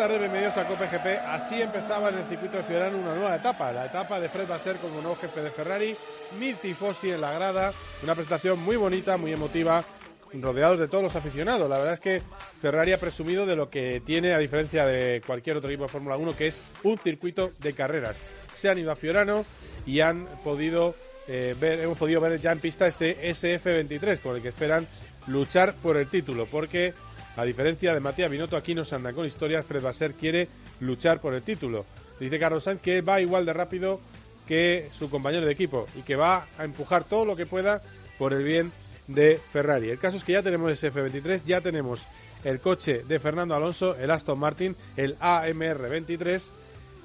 tardes, bienvenidos a Cope GP. Así empezaba en el circuito de Fiorano una nueva etapa, la etapa de Fred Vasser como nuevo jefe de Ferrari, mil tifosi en la grada, una presentación muy bonita, muy emotiva, rodeados de todos los aficionados. La verdad es que Ferrari ha presumido de lo que tiene, a diferencia de cualquier otro equipo de Fórmula 1, que es un circuito de carreras. Se han ido a Fiorano y han podido eh, ver, hemos podido ver ya en pista ese SF23 con el que esperan luchar por el título, porque a diferencia de Matías Binotto, aquí no se anda con historias. Fred Vasser quiere luchar por el título. Dice Carlos Sainz que va igual de rápido que su compañero de equipo y que va a empujar todo lo que pueda por el bien de Ferrari. El caso es que ya tenemos ese F23, ya tenemos el coche de Fernando Alonso, el Aston Martin, el AMR23,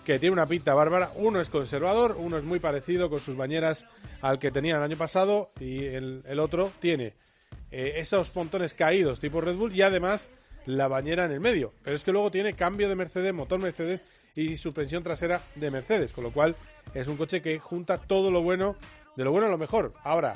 que tiene una pinta bárbara. Uno es conservador, uno es muy parecido con sus bañeras al que tenía el año pasado y el otro tiene eh, esos pontones caídos tipo Red Bull y además la bañera en el medio. Pero es que luego tiene cambio de Mercedes, motor Mercedes y suspensión trasera de Mercedes, con lo cual es un coche que junta todo lo bueno, de lo bueno a lo mejor. Ahora,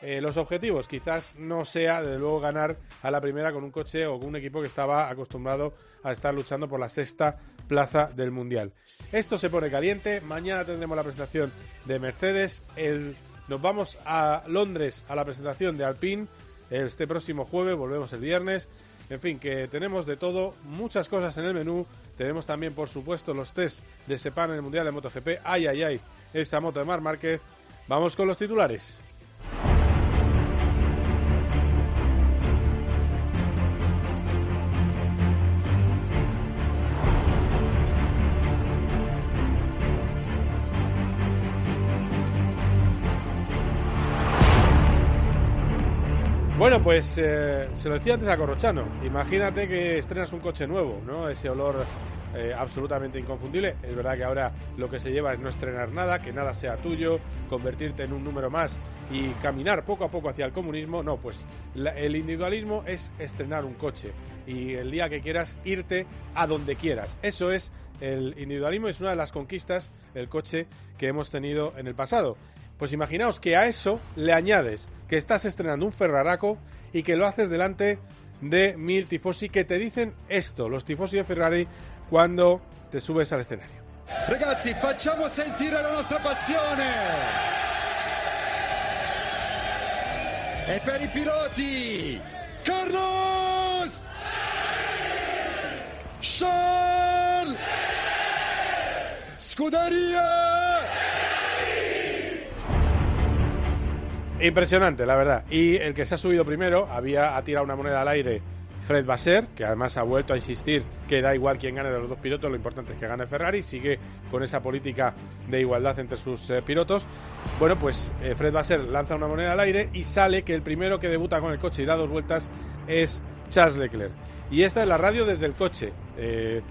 eh, los objetivos quizás no sea, desde luego, ganar a la primera con un coche o con un equipo que estaba acostumbrado a estar luchando por la sexta plaza del Mundial. Esto se pone caliente, mañana tendremos la presentación de Mercedes, el, nos vamos a Londres a la presentación de Alpine, este próximo jueves, volvemos el viernes. En fin, que tenemos de todo, muchas cosas en el menú. Tenemos también, por supuesto, los test de Sepan en el Mundial de MotoGP. Ay, ay, ay, esa moto de Mar Márquez. Vamos con los titulares. Bueno, pues eh, se lo decía antes a Corrochano. Imagínate que estrenas un coche nuevo, ¿no? Ese olor eh, absolutamente inconfundible. Es verdad que ahora lo que se lleva es no estrenar nada, que nada sea tuyo, convertirte en un número más y caminar poco a poco hacia el comunismo. No, pues el individualismo es estrenar un coche y el día que quieras irte a donde quieras. Eso es el individualismo, es una de las conquistas del coche que hemos tenido en el pasado. Pues imaginaos que a eso le añades que estás estrenando un Ferraraco y que lo haces delante de mil tifosi que te dicen esto, los tifosi de Ferrari, cuando te subes al escenario. Ragazzi, facciamo sentire la nostra passione! E per i piloti, Carlos! Charles! Scuderia! Impresionante, la verdad. Y el que se ha subido primero había ha tirado una moneda al aire Fred Basser, que además ha vuelto a insistir que da igual quién gane de los dos pilotos, lo importante es que gane Ferrari, sigue con esa política de igualdad entre sus eh, pilotos. Bueno, pues eh, Fred Basser lanza una moneda al aire y sale que el primero que debuta con el coche y da dos vueltas es Charles Leclerc. Y esta es la radio desde el coche. Eh,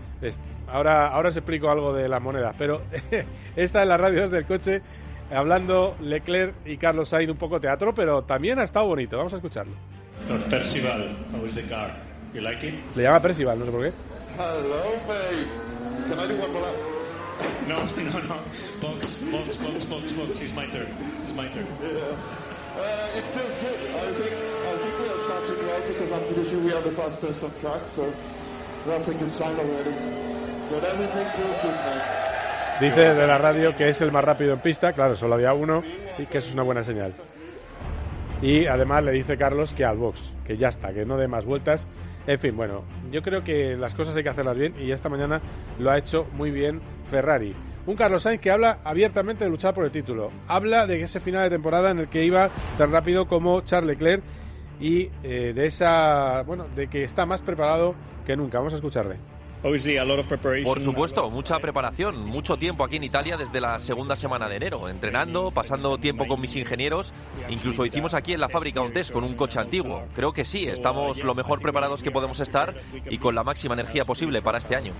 ahora, ahora os explico algo de las monedas, pero esta es la radio desde el coche hablando Leclerc y Carlos Sainz un poco teatro, pero también ha estado bonito. Vamos a escucharlo. Lord Percival, how is the car? You like it? Le llama Percival, no sé por qué. Hello, babe. Can I do one more lap? No, no, no. Box, box, box, box, box. It's my turn. It's my turn. Uh, it feels good. I think I think we are starting well because I'm pretty sure we are the fastest on track, so that's a good sign already. But everything feels good, man. Dice de la radio que es el más rápido en pista, claro, solo había uno y que eso es una buena señal. Y además le dice Carlos que al box, que ya está, que no dé más vueltas. En fin, bueno, yo creo que las cosas hay que hacerlas bien y esta mañana lo ha hecho muy bien Ferrari. Un Carlos Sainz que habla abiertamente de luchar por el título. Habla de ese final de temporada en el que iba tan rápido como Charles Leclerc y eh, de esa, bueno, de que está más preparado que nunca. Vamos a escucharle. Por supuesto, mucha preparación, mucho tiempo aquí en Italia desde la segunda semana de enero, entrenando, pasando tiempo con mis ingenieros, incluso hicimos aquí en la fábrica un test con un coche antiguo. Creo que sí, estamos lo mejor preparados que podemos estar y con la máxima energía posible para este año.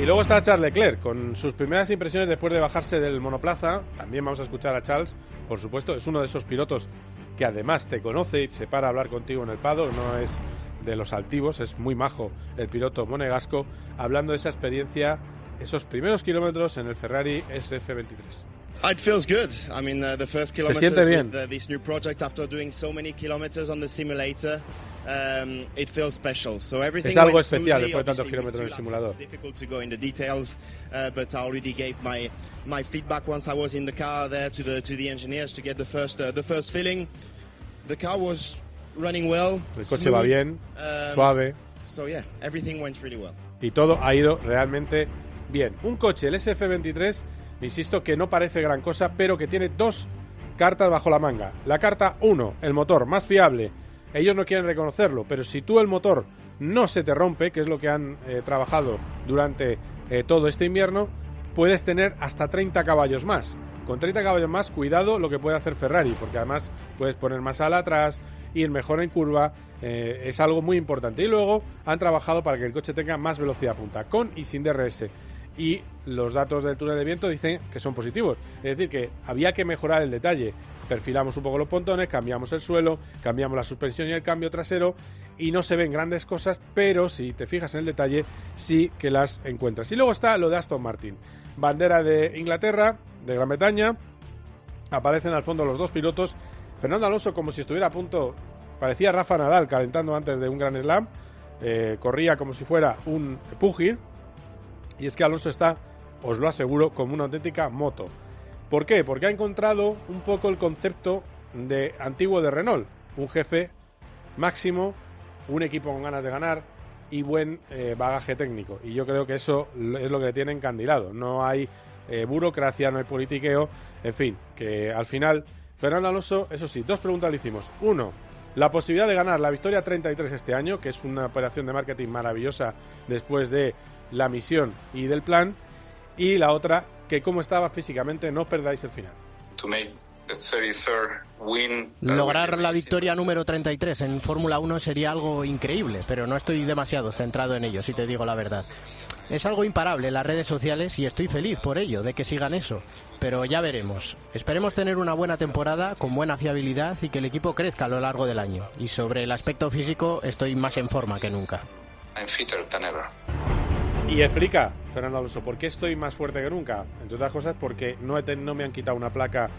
Y luego está Charles Leclerc, con sus primeras impresiones después de bajarse del monoplaza. También vamos a escuchar a Charles, por supuesto, es uno de esos pilotos que además te conoce y se para a hablar contigo en el pado, no es de los altivos, es muy majo el piloto monegasco, hablando de esa experiencia, esos primeros kilómetros en el Ferrari SF23. It feels good. I mean, uh, the first kilometers with uh, this new project after doing so many kilometers on the simulator, um, it feels special. So everything es algo went especial después de tantos kilómetros en el simulador. laps, It's difficult to go into details, uh, but I already gave my my feedback once I was in the car there to the to the engineers to get the first uh, the first feeling. The car was running well. El coche va bien, um, suave So yeah, everything went really well. y todo ha ido realmente bien. Un coche, el SF23, insisto que no parece gran cosa, pero que tiene dos cartas bajo la manga. La carta 1, el motor más fiable. Ellos no quieren reconocerlo, pero si tú el motor no se te rompe, que es lo que han eh, trabajado durante eh, todo este invierno, puedes tener hasta 30 caballos más. Con 30 caballos más, cuidado lo que puede hacer Ferrari, porque además puedes poner más ala atrás, ir mejor en curva, eh, es algo muy importante. Y luego han trabajado para que el coche tenga más velocidad punta, con y sin DRS. Y los datos del túnel de viento dicen que son positivos. Es decir, que había que mejorar el detalle. Perfilamos un poco los pontones, cambiamos el suelo, cambiamos la suspensión y el cambio trasero y no se ven grandes cosas, pero si te fijas en el detalle, sí que las encuentras. Y luego está lo de Aston Martin. Bandera de Inglaterra, de Gran Bretaña. Aparecen al fondo los dos pilotos. Fernando Alonso como si estuviera a punto, parecía Rafa Nadal calentando antes de un Gran Slam. Eh, corría como si fuera un pugil. Y es que Alonso está, os lo aseguro, como una auténtica moto. ¿Por qué? Porque ha encontrado un poco el concepto de antiguo de Renault. Un jefe máximo, un equipo con ganas de ganar y buen eh, bagaje técnico. Y yo creo que eso es lo que tiene encandilado. No hay eh, burocracia, no hay politiqueo. En fin, que al final, Fernando Alonso, eso sí, dos preguntas le hicimos. Uno, la posibilidad de ganar la victoria 33 este año, que es una operación de marketing maravillosa después de la misión y del plan. Y la otra, que cómo estaba físicamente, no os perdáis el final. Lograr la victoria número 33 en Fórmula 1 sería algo increíble, pero no estoy demasiado centrado en ello, si te digo la verdad. Es algo imparable en las redes sociales y estoy feliz por ello, de que sigan eso. Pero ya veremos. Esperemos tener una buena temporada, con buena fiabilidad y que el equipo crezca a lo largo del año. Y sobre el aspecto físico, estoy más en forma que nunca. Y explica, Fernando Alonso, por qué estoy más fuerte que nunca. Entre otras cosas, porque no, he no me han quitado una placa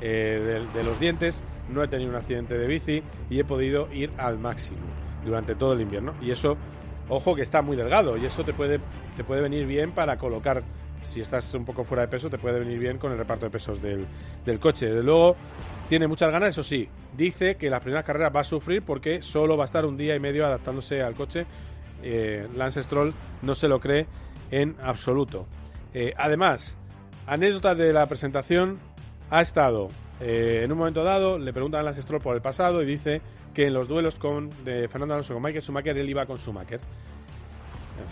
eh, de, de los dientes, no he tenido un accidente de bici y he podido ir al máximo durante todo el invierno. Y eso, ojo, que está muy delgado y eso te puede, te puede venir bien para colocar, si estás un poco fuera de peso, te puede venir bien con el reparto de pesos del, del coche. Desde luego, tiene muchas ganas, eso sí, dice que las primeras carreras va a sufrir porque solo va a estar un día y medio adaptándose al coche eh, Lance Stroll no se lo cree en absoluto. Eh, además, anécdota de la presentación, ha estado eh, en un momento dado, le preguntan a Lance Stroll por el pasado y dice que en los duelos con de Fernando Alonso con Michael Schumacher, él iba con Schumacher.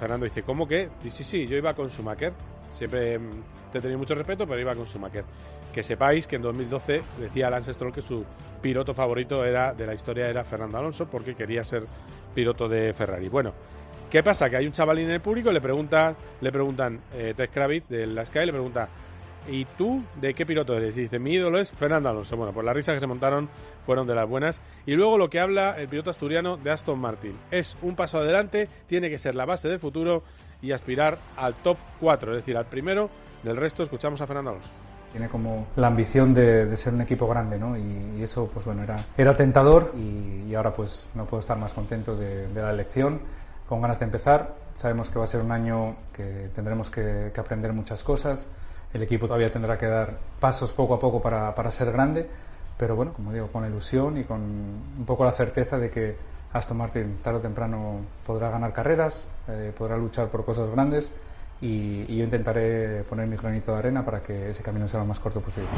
Fernando dice, ¿cómo que? Dice, sí, sí, yo iba con Schumacher. Siempre mm, te tenido mucho respeto, pero iba con Schumacher. Que sepáis que en 2012 decía Lance Stroll que su piloto favorito era de la historia era Fernando Alonso porque quería ser piloto de Ferrari. Bueno, ¿qué pasa? Que hay un chavalín en el público, le pregunta, le preguntan, eh, Tess Kravitz de la Sky le pregunta, ¿y tú de qué piloto eres? Y dice, mi ídolo es Fernando Alonso. Bueno, pues las risas que se montaron fueron de las buenas. Y luego lo que habla el piloto asturiano de Aston Martin. Es un paso adelante, tiene que ser la base del futuro y aspirar al top 4, es decir, al primero. Del resto escuchamos a Fernando Alonso. Tiene como la ambición de, de ser un equipo grande, ¿no? Y, y eso, pues bueno, era, era tentador y, y ahora pues no puedo estar más contento de, de la elección, con ganas de empezar. Sabemos que va a ser un año que tendremos que, que aprender muchas cosas. El equipo todavía tendrá que dar pasos poco a poco para, para ser grande, pero bueno, como digo, con ilusión y con un poco la certeza de que Aston Martin tarde o temprano podrá ganar carreras, eh, podrá luchar por cosas grandes y, y yo intentaré poner mi granito de arena para que ese camino sea lo más corto posible.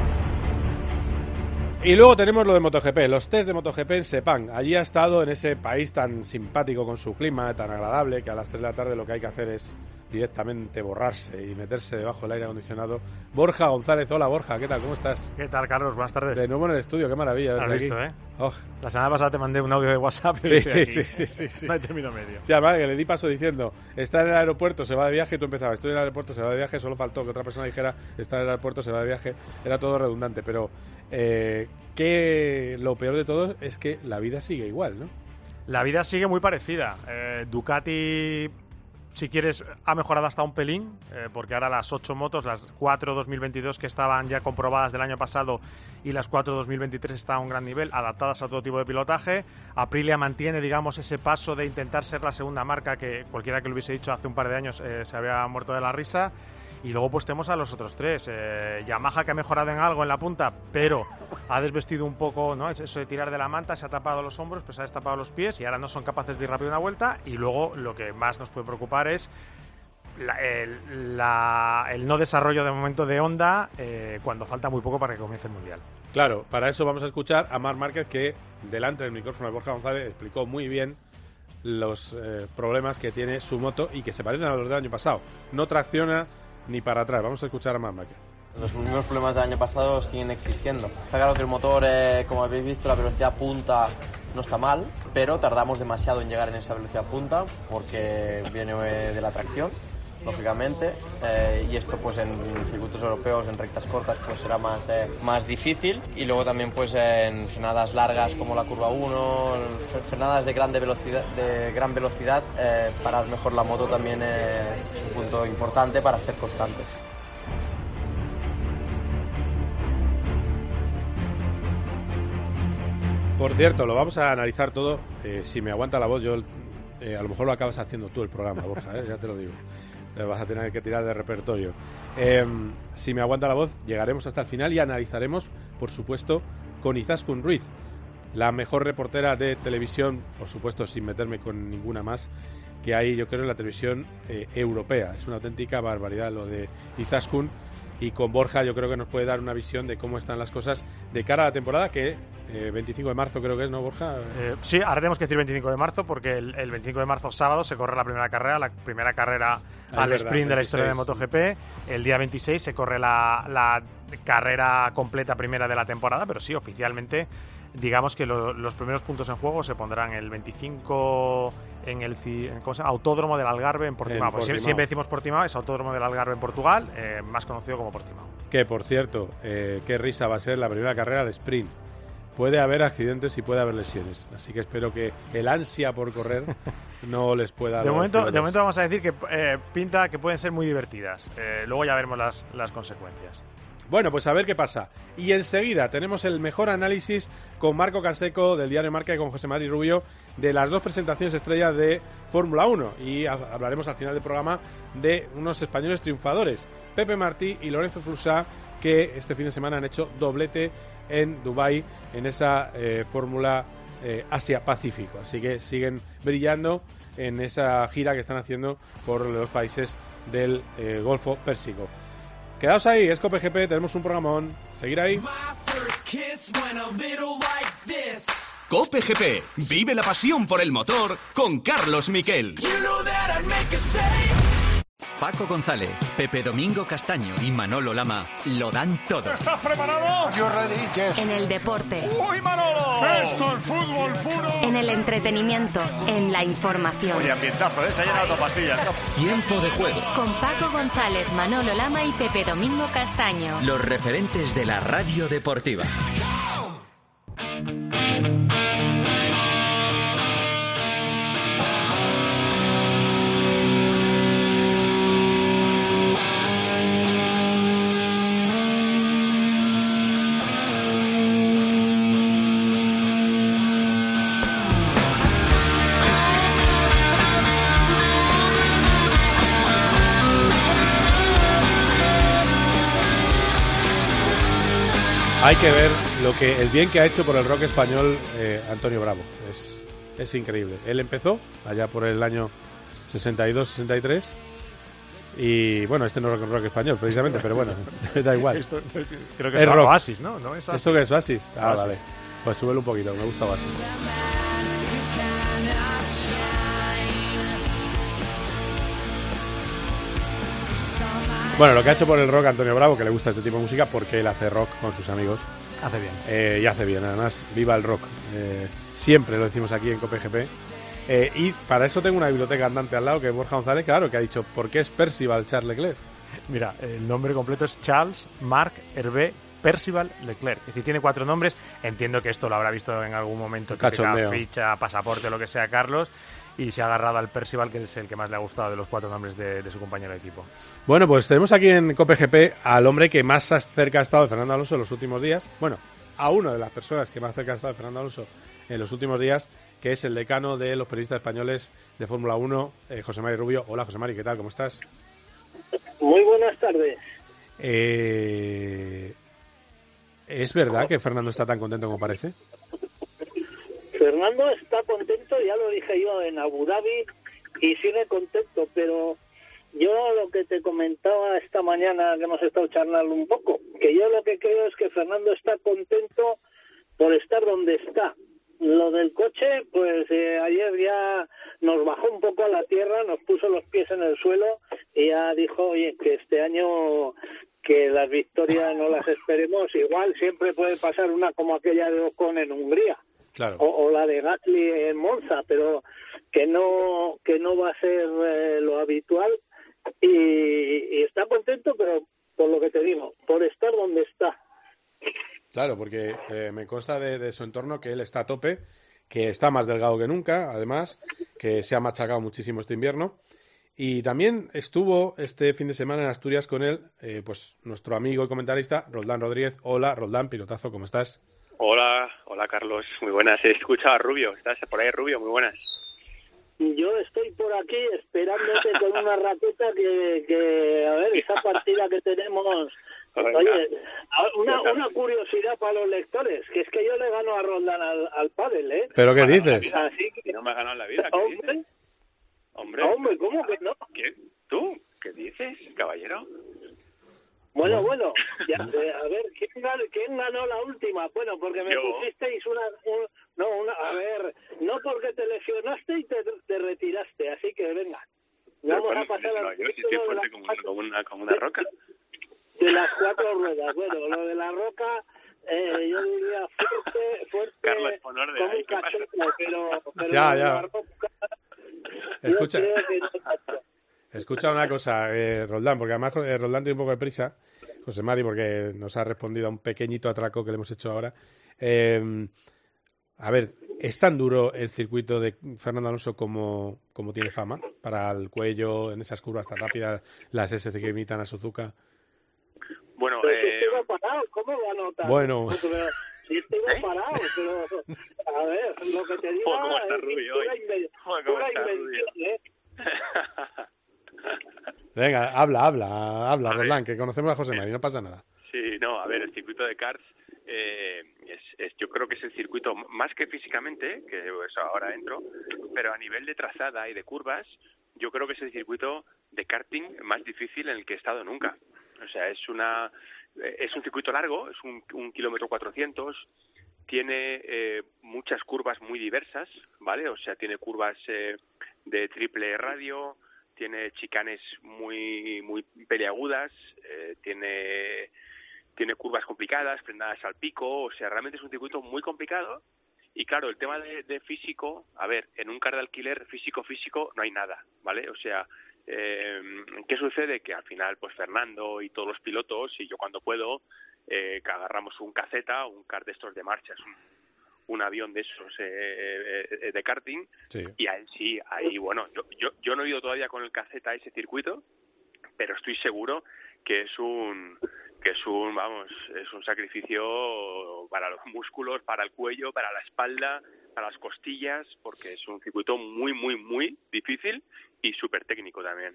Y luego tenemos lo de MotoGP, los test de MotoGP en Sepang. Allí ha estado en ese país tan simpático con su clima, tan agradable, que a las 3 de la tarde lo que hay que hacer es directamente borrarse y meterse debajo del aire acondicionado. Borja González, hola Borja, ¿qué tal? ¿Cómo estás? ¿Qué tal, Carlos? Buenas tardes. De nuevo en el estudio, qué maravilla. Has aquí. visto, ¿eh? Oh. La semana pasada te mandé un audio de WhatsApp. y Sí, sí, sí, sí, sí, sí. No hay término medio. Sí, además que le di paso diciendo, está en el aeropuerto, se va de viaje, y tú empezabas, estoy en el aeropuerto, se va de viaje, solo faltó que otra persona dijera, está en el aeropuerto, se va de viaje, era todo redundante, pero eh, que lo peor de todo es que la vida sigue igual, ¿no? La vida sigue muy parecida. Eh, Ducati, si quieres, ha mejorado hasta un pelín, eh, porque ahora las 8 motos, las 4 2022 que estaban ya comprobadas del año pasado y las 4 2023 están a un gran nivel, adaptadas a todo tipo de pilotaje. Aprilia mantiene, digamos, ese paso de intentar ser la segunda marca que cualquiera que lo hubiese dicho hace un par de años eh, se había muerto de la risa. Y luego pues tenemos a los otros tres. Eh, Yamaha que ha mejorado en algo en la punta, pero ha desvestido un poco, ¿no? Eso de tirar de la manta, se ha tapado los hombros, pues se ha destapado los pies y ahora no son capaces de ir rápido una vuelta. Y luego lo que más nos puede preocupar es la- el, la- el no desarrollo de momento de Honda eh, cuando falta muy poco para que comience el Mundial. Claro, para eso vamos a escuchar a Marc Márquez que delante del micrófono de Borja González explicó muy bien los eh, problemas que tiene su moto y que se parecen a los del año pasado. No tracciona ni para atrás. Vamos a escuchar a Márquez. Los mismos problemas del año pasado siguen existiendo. Está claro que el motor, eh, como habéis visto, la velocidad punta no está mal, pero tardamos demasiado en llegar en esa velocidad punta porque viene de la tracción, lógicamente, eh, y esto pues en circuitos europeos, en rectas cortas, pues será más, eh, más difícil. Y luego también pues en frenadas largas como la curva 1, fre- frenadas de, grande velocidad, de gran velocidad, eh, parar mejor la moto también es un punto importante para ser constantes. Por cierto, lo vamos a analizar todo. Eh, si me aguanta la voz, yo eh, a lo mejor lo acabas haciendo tú el programa, Borja, ya te lo digo. Te vas a tener que tirar de repertorio. Eh, si me aguanta la voz, llegaremos hasta el final y analizaremos, por supuesto, con Izaskun Ruiz, la mejor reportera de televisión, por supuesto, sin meterme con ninguna más, que hay, yo creo, en la televisión eh, europea. Es una auténtica barbaridad lo de Izaskun. Y con Borja yo creo que nos puede dar una visión de cómo están las cosas de cara a la temporada, que eh, 25 de marzo creo que es, ¿no, Borja? Eh, sí, ahora tenemos que decir 25 de marzo porque el, el 25 de marzo sábado se corre la primera carrera, la primera carrera Ah, al verdad, sprint de la historia de 26. MotoGP. El día 26 se corre la, la carrera completa primera de la temporada, pero sí, oficialmente digamos que lo- los primeros puntos en juego se pondrán el 25 en el en- ¿cómo se llama? Autódromo del Algarve en Portimao. En Pues Portimao. siempre decimos Portimao, es Autódromo del Algarve en Portugal, eh, más conocido como Portimao. Que por cierto, eh, qué risa va a ser la primera carrera de sprint. Puede haber accidentes y puede haber lesiones. Así que espero que el ansia por correr no les pueda. De momento, de momento vamos a decir que eh, pinta que pueden ser muy divertidas. Eh, luego ya veremos las, las consecuencias. Bueno, pues a ver qué pasa. Y enseguida tenemos el mejor análisis con Marco Canseco del diario Marca y con José Mari Rubio de las dos presentaciones estrellas de Fórmula 1. Y ha- hablaremos al final del programa de unos españoles triunfadores, Pepe Martí y Lorenzo Flusá, que este fin de semana han hecho doblete en Dubai en esa eh, Fórmula eh, Asia-Pacífico. Así que siguen brillando en esa gira que están haciendo por los países del eh, Golfo Pérsico. Quedaos ahí, es COPGP, tenemos un programón. Seguir ahí. Cope GP. Vive la pasión por el motor con Carlos Miquel. Paco González, Pepe Domingo Castaño y Manolo Lama lo dan todo. ¿Estás preparado? Yo ready, En el deporte. ¡Uy, Manolo! Esto es fútbol puro. En el entretenimiento. En la información. Oye, ambientazo, ¿eh? Se ha llenado pastilla. Tiempo de juego. Con Paco González, Manolo Lama y Pepe Domingo Castaño. Los referentes de la radio deportiva. Hay que ver lo que el bien que ha hecho por el rock español eh, Antonio Bravo. Es, es increíble. Él empezó allá por el año 62-63 Y bueno, este no es rock, rock español, precisamente, pero bueno, da igual. Esto, pues, creo que es, rock. Oasis, ¿no? ¿No es Oasis? ¿Esto qué es Oasis? Ah, Oasis. vale. Pues súbelo un poquito, me gusta Oasis. Bueno, lo que ha hecho por el rock Antonio Bravo, que le gusta este tipo de música, porque él hace rock con sus amigos. Hace bien. Eh, y hace bien, además, viva el rock. Eh, siempre lo decimos aquí en COPGP. Eh, y para eso tengo una biblioteca andante al lado, que es Borja González, claro, que ha dicho, ¿por qué es Percival Charles Leclerc? Mira, el nombre completo es Charles Marc Hervé Percival Leclerc. Es decir, tiene cuatro nombres. Entiendo que esto lo habrá visto en algún momento. típica Cachondeo. ficha, pasaporte, lo que sea, Carlos. Y se ha agarrado al Percival, que es el que más le ha gustado de los cuatro nombres de, de su compañero de equipo. Bueno, pues tenemos aquí en COPGP al hombre que más cerca ha estado de Fernando Alonso en los últimos días. Bueno, a una de las personas que más cerca ha estado de Fernando Alonso en los últimos días, que es el decano de los periodistas españoles de Fórmula 1, eh, José Mari Rubio. Hola, José Mari, ¿qué tal? ¿Cómo estás? Muy buenas tardes. Eh, ¿Es verdad que Fernando está tan contento como parece? Fernando está contento, ya lo dije yo en Abu Dhabi, y sigue contento, pero yo lo que te comentaba esta mañana que hemos estado charlando un poco, que yo lo que creo es que Fernando está contento por estar donde está. Lo del coche, pues eh, ayer ya nos bajó un poco a la tierra, nos puso los pies en el suelo y ya dijo, oye, que este año que las victorias no las esperemos, igual siempre puede pasar una como aquella de Ocon en Hungría Claro. o, o la de Gasly en Monza, pero que no que no va a ser eh, lo habitual y, y está contento, pero por lo que te digo, por estar donde está. Claro, porque eh, me consta de, de su entorno que él está a tope, que está más delgado que nunca, además, que se ha machacado muchísimo este invierno. Y también estuvo este fin de semana en Asturias con él, eh, pues nuestro amigo y comentarista, Roldán Rodríguez. Hola, Roldán, pilotazo, ¿cómo estás? Hola, hola Carlos, muy buenas. He escuchado a Rubio, ¿estás por ahí Rubio? Muy buenas. Yo estoy por aquí esperándote con una raqueta que, que a ver, esa partida que tenemos. Oye, una, una curiosidad para los lectores, que es que yo le gano a Roldán al, al pádel, ¿eh? ¿Pero qué dices? Así que, No me has ganado en la vida, ¿qué dices? hombre, Hombre, hombre, ¿cómo que no? ¿Tú? ¿Qué dices, caballero? Bueno, bueno, ya, eh, a ver, ¿quién ganó, ¿quién ganó la última? Bueno, porque me Yo. pusisteis una, un- no, una, a ver, no porque te lesionaste y te, te retiraste, así que venga, vamos a pasar no, al yo sí estoy fuerte las como, cuatro- como una, como una roca. de las cuatro ruedas. Bueno, lo de la roca, eh, yo diría fuerte, fuerte, Carlos Ponorde, como ahí, un cachondo, pero, pero Ya, ya. Escucha. Escucha una cosa, eh, Roldán, porque además eh, Roldán tiene un poco de prisa, José Mari, porque nos ha respondido a un pequeñito atraco que le hemos hecho ahora. Eh, a ver, ¿es tan duro el circuito de Fernando Alonso como, como tiene fama? Para el cuello, en esas curvas tan rápidas, las S que imitan a Suzuka. Bueno, eh, ¿cómo va a notar? Bueno. ¿Eh? parado, pero a ver, lo que te Joder, ¿cómo está es Rubio hoy? ¿cómo está invención, ¿eh? Venga, habla, habla, habla. Roldán, que conocemos a José Mari, no pasa nada. Sí, no, a ver, el circuito de karts eh, es, es- yo creo que es el circuito más que físicamente, que eso ahora entro, pero a nivel de trazada y de curvas, yo creo que es el circuito de karting más difícil en el que he estado nunca. O sea, es una eh, es un circuito largo, es un, un kilómetro cuatrocientos, tiene eh, muchas curvas muy diversas, ¿vale? O sea, tiene curvas eh, de triple radio, tiene chicanes muy muy peliagudas, eh, tiene tiene curvas complicadas, frenadas al pico, o sea, realmente es un circuito muy complicado. Y claro, el tema de, físico, a ver, en un car de alquiler físico físico no hay nada, ¿vale? O sea, eh, ¿qué sucede? Que al final, pues Fernando y todos los pilotos, y yo cuando puedo, eh, que agarramos un caseta, un car de estos de marchas, un avión de esos eh, eh, de karting, Sí. y ahí sí, ahí, bueno, yo, yo, yo no he ido todavía con el caseta a ese circuito, pero estoy seguro que es un que es un vamos es un sacrificio para los músculos para el cuello para la espalda para las costillas porque es un circuito muy muy muy difícil y súper técnico también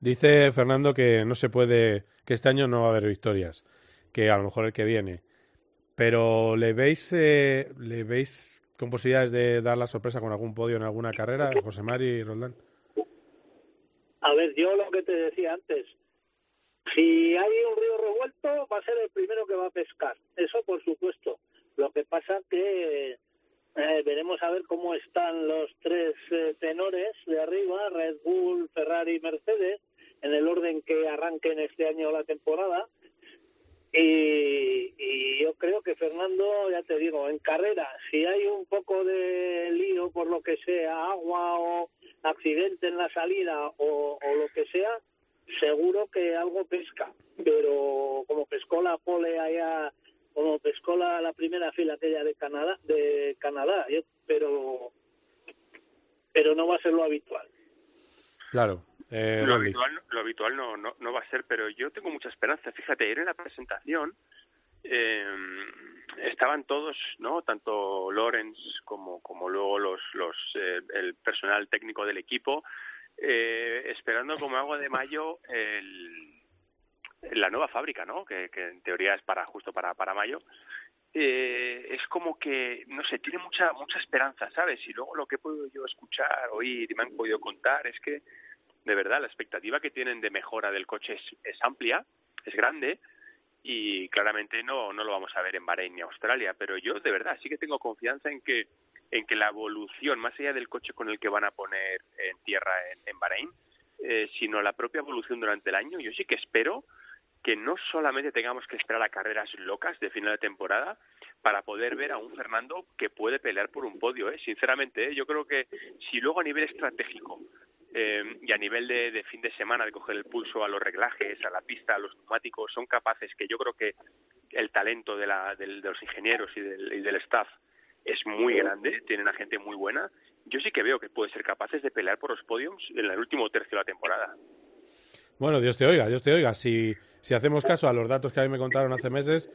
Dice Fernando que no se puede, que este año no va a haber victorias, que a lo mejor el que viene. Pero ¿le veis, eh, ¿le veis con posibilidades de dar la sorpresa con algún podio en alguna carrera, José Mari y Roldán? A ver, yo lo que te decía antes, si hay un río revuelto, va a ser el primero que va a pescar. Eso por supuesto. Lo que pasa que eh, veremos a ver cómo están los tres eh, tenores de arriba, Red Bull, Ferrari y Mercedes, en el orden que arranquen este año la temporada. Y, y yo creo que Fernando, ya te digo, en carrera, si hay un poco de lío por lo que sea, agua o accidente en la salida o, lo que sea, seguro que algo pesca. Pero como pescó la pole allá, como pescó la, la primera fila aquella de Canadá, de Canadá, yo- pero pero no va a ser lo habitual. Claro. Eh, lo habitual, lo habitual no, no, no va a ser, pero yo tengo mucha esperanza. Fíjate, ayer en la presentación eh, estaban todos, ¿no? Tanto Lorenz como, como luego los, los, eh, el personal técnico del equipo, eh, esperando como agua de mayo el, la nueva fábrica, ¿no? Que, que en teoría es para justo para, para mayo. Eh, es como que, no sé, tiene mucha mucha esperanza, ¿sabes? Y luego lo que he podido yo escuchar, oír y me han podido contar es que, de verdad, la expectativa que tienen de mejora del coche es, amplia, es grande y claramente no, no lo vamos a ver en Bahrein ni Australia, pero yo de verdad sí que tengo confianza en que en que la evolución, más allá del coche con el que van a poner en tierra en, en Bahrein, eh, sino la propia evolución durante el año, yo sí que espero que no solamente tengamos que esperar a carreras locas de final de temporada para poder ver a un Fernando que puede pelear por un podio. ¿eh? Sinceramente, ¿eh? yo creo que si luego a nivel estratégico eh, y a nivel de, de fin de semana de coger el pulso a los reglajes, a la pista, a los neumáticos, son capaces que yo creo que el talento de, la, de los ingenieros y del, y del staff es muy grande, tienen a gente muy buena. Yo sí que veo que pueden ser capaces de pelear por los podiums en el último tercio de la temporada. Bueno, Dios te oiga, Dios te oiga. Si, si hacemos caso a los datos que a mí me contaron hace meses,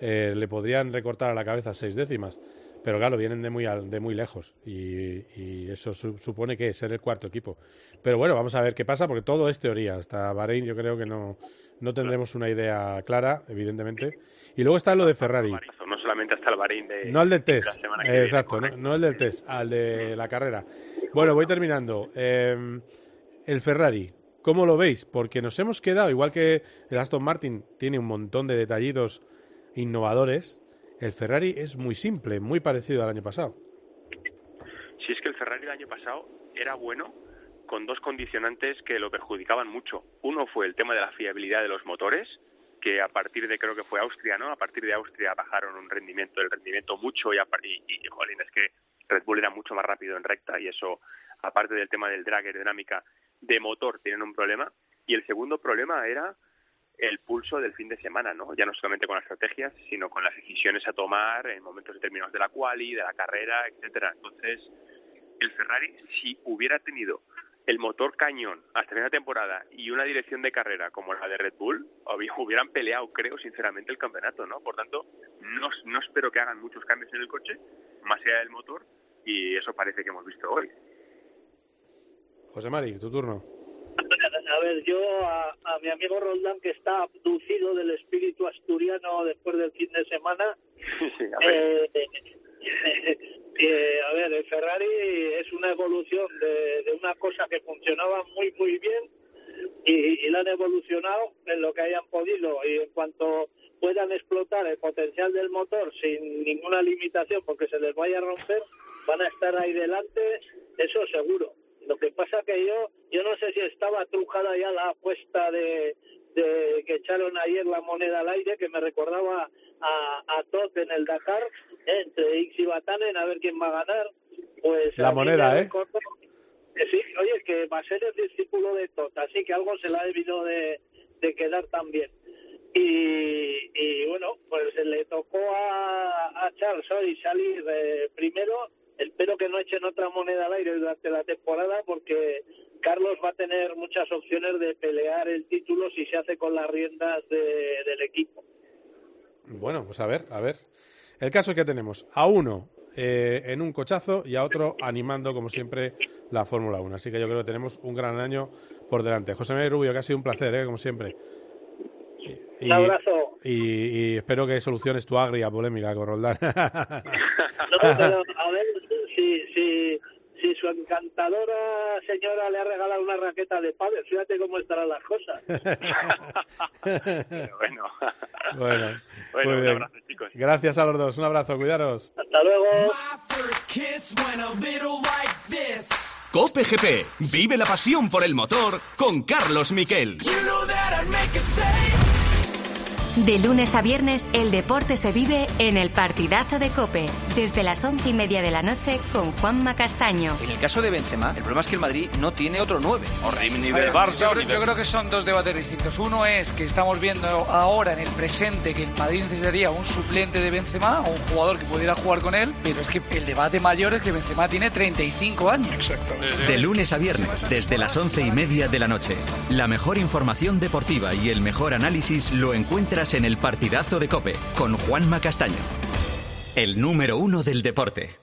eh, le podrían recortar a la cabeza seis décimas. Pero claro, vienen de muy, de muy lejos y, y eso su- supone que ser el cuarto equipo. Pero bueno, vamos a ver qué pasa porque todo es teoría. Hasta Bahrein yo creo que no, no tendremos una idea clara, evidentemente. Y luego está lo de Ferrari. No solamente hasta el Bahrein de No al del test. viene, exacto, no, no el del test, al de la carrera. Bueno, voy terminando. Eh, el Ferrari, ¿cómo lo veis? Porque nos hemos quedado, igual que el Aston Martin tiene un montón de detallitos innovadores, el Ferrari es muy simple, muy parecido al año pasado. Si es que el Ferrari el año pasado era bueno con dos condicionantes que lo perjudicaban mucho. Uno fue el tema de la fiabilidad de los motores, que a partir de creo que fue Austria, ¿no? A partir de Austria bajaron un rendimiento, el rendimiento mucho y, a y, y, jolín, es que Red Bull era mucho más rápido en recta y eso, aparte del tema del drag aerodinámica de motor, tienen un problema. Y el segundo problema era el pulso del fin de semana, ¿no? Ya no solamente con las estrategias, sino con las decisiones a tomar en momentos determinados de la quali, de la carrera, etcétera. Entonces, el Ferrari, si hubiera tenido el motor cañón hasta final de temporada y una dirección de carrera como la de Red Bull, hubi- hubieran peleado, creo, sinceramente, el campeonato, ¿no? Por tanto, no, no espero que hagan muchos cambios en el coche, más allá del motor, y eso parece que hemos visto hoy. José Mari, tu turno. A ver, yo a, a mi amigo Roldán, que está abducido del espíritu asturiano después del fin de semana, eh, eh, a ver, el Ferrari es una evolución de, de una cosa que funcionaba muy, muy bien y, y la han evolucionado en lo que hayan podido y en cuanto puedan explotar el potencial del motor sin ninguna limitación porque se les vaya a romper, van a estar ahí delante, eso seguro. Lo que pasa que yo yo no sé si estaba trujada ya la apuesta de, de que echaron ayer la moneda al aire, que me recordaba a, a Todd en el Dakar, eh, entre X y Batanen, a ver quién va a ganar. Pues La moneda, ¿eh? sí, oye, que va a ser el discípulo de Todd, así que algo se le ha debido de, de quedar también. Y, y bueno, pues le tocó a, a Charles hoy salir eh, primero. Espero que no echen otra moneda al aire durante la temporada porque Carlos va a tener muchas opciones de pelear el título si se hace con las riendas de- del equipo. Bueno, pues a ver, a ver. El caso es que tenemos a uno eh, en un cochazo y a otro animando, como siempre, la Fórmula 1. Así que yo creo que tenemos un gran año por delante. José Manuel Rubio, que ha sido un placer, ¿eh? como siempre. Y, Un abrazo. Y, y espero que soluciones tu agria polémica con Roldán. No, pero a ver si, si, si su encantadora señora le ha regalado una raqueta de pádel. Fíjate cómo estarán las cosas. bueno. Bueno, Bueno, muy un bien. abrazo, chicos. Gracias a los dos. Un abrazo, cuidaros. Hasta luego. Cope GP. Vive la pasión por el motor con Carlos Miquel. De lunes a viernes, el deporte se vive en el partidazo de Cope, desde las once y media de la noche con Juanma Castaño. En el caso de Benzema, el problema es que el Madrid no tiene otro 9. O nivel Barça yo, yo creo que son dos debates distintos. Uno es que estamos viendo ahora en el presente que el Madrid necesitaría un suplente de Benzema o un jugador que pudiera jugar con él, pero es que el debate mayor es que Benzema tiene 35 años. Exacto. De lunes a viernes, desde las once y media de la noche. La mejor información deportiva y el mejor análisis lo encuentras en el partidazo de Cope con Juanma Castaño. El número uno del deporte.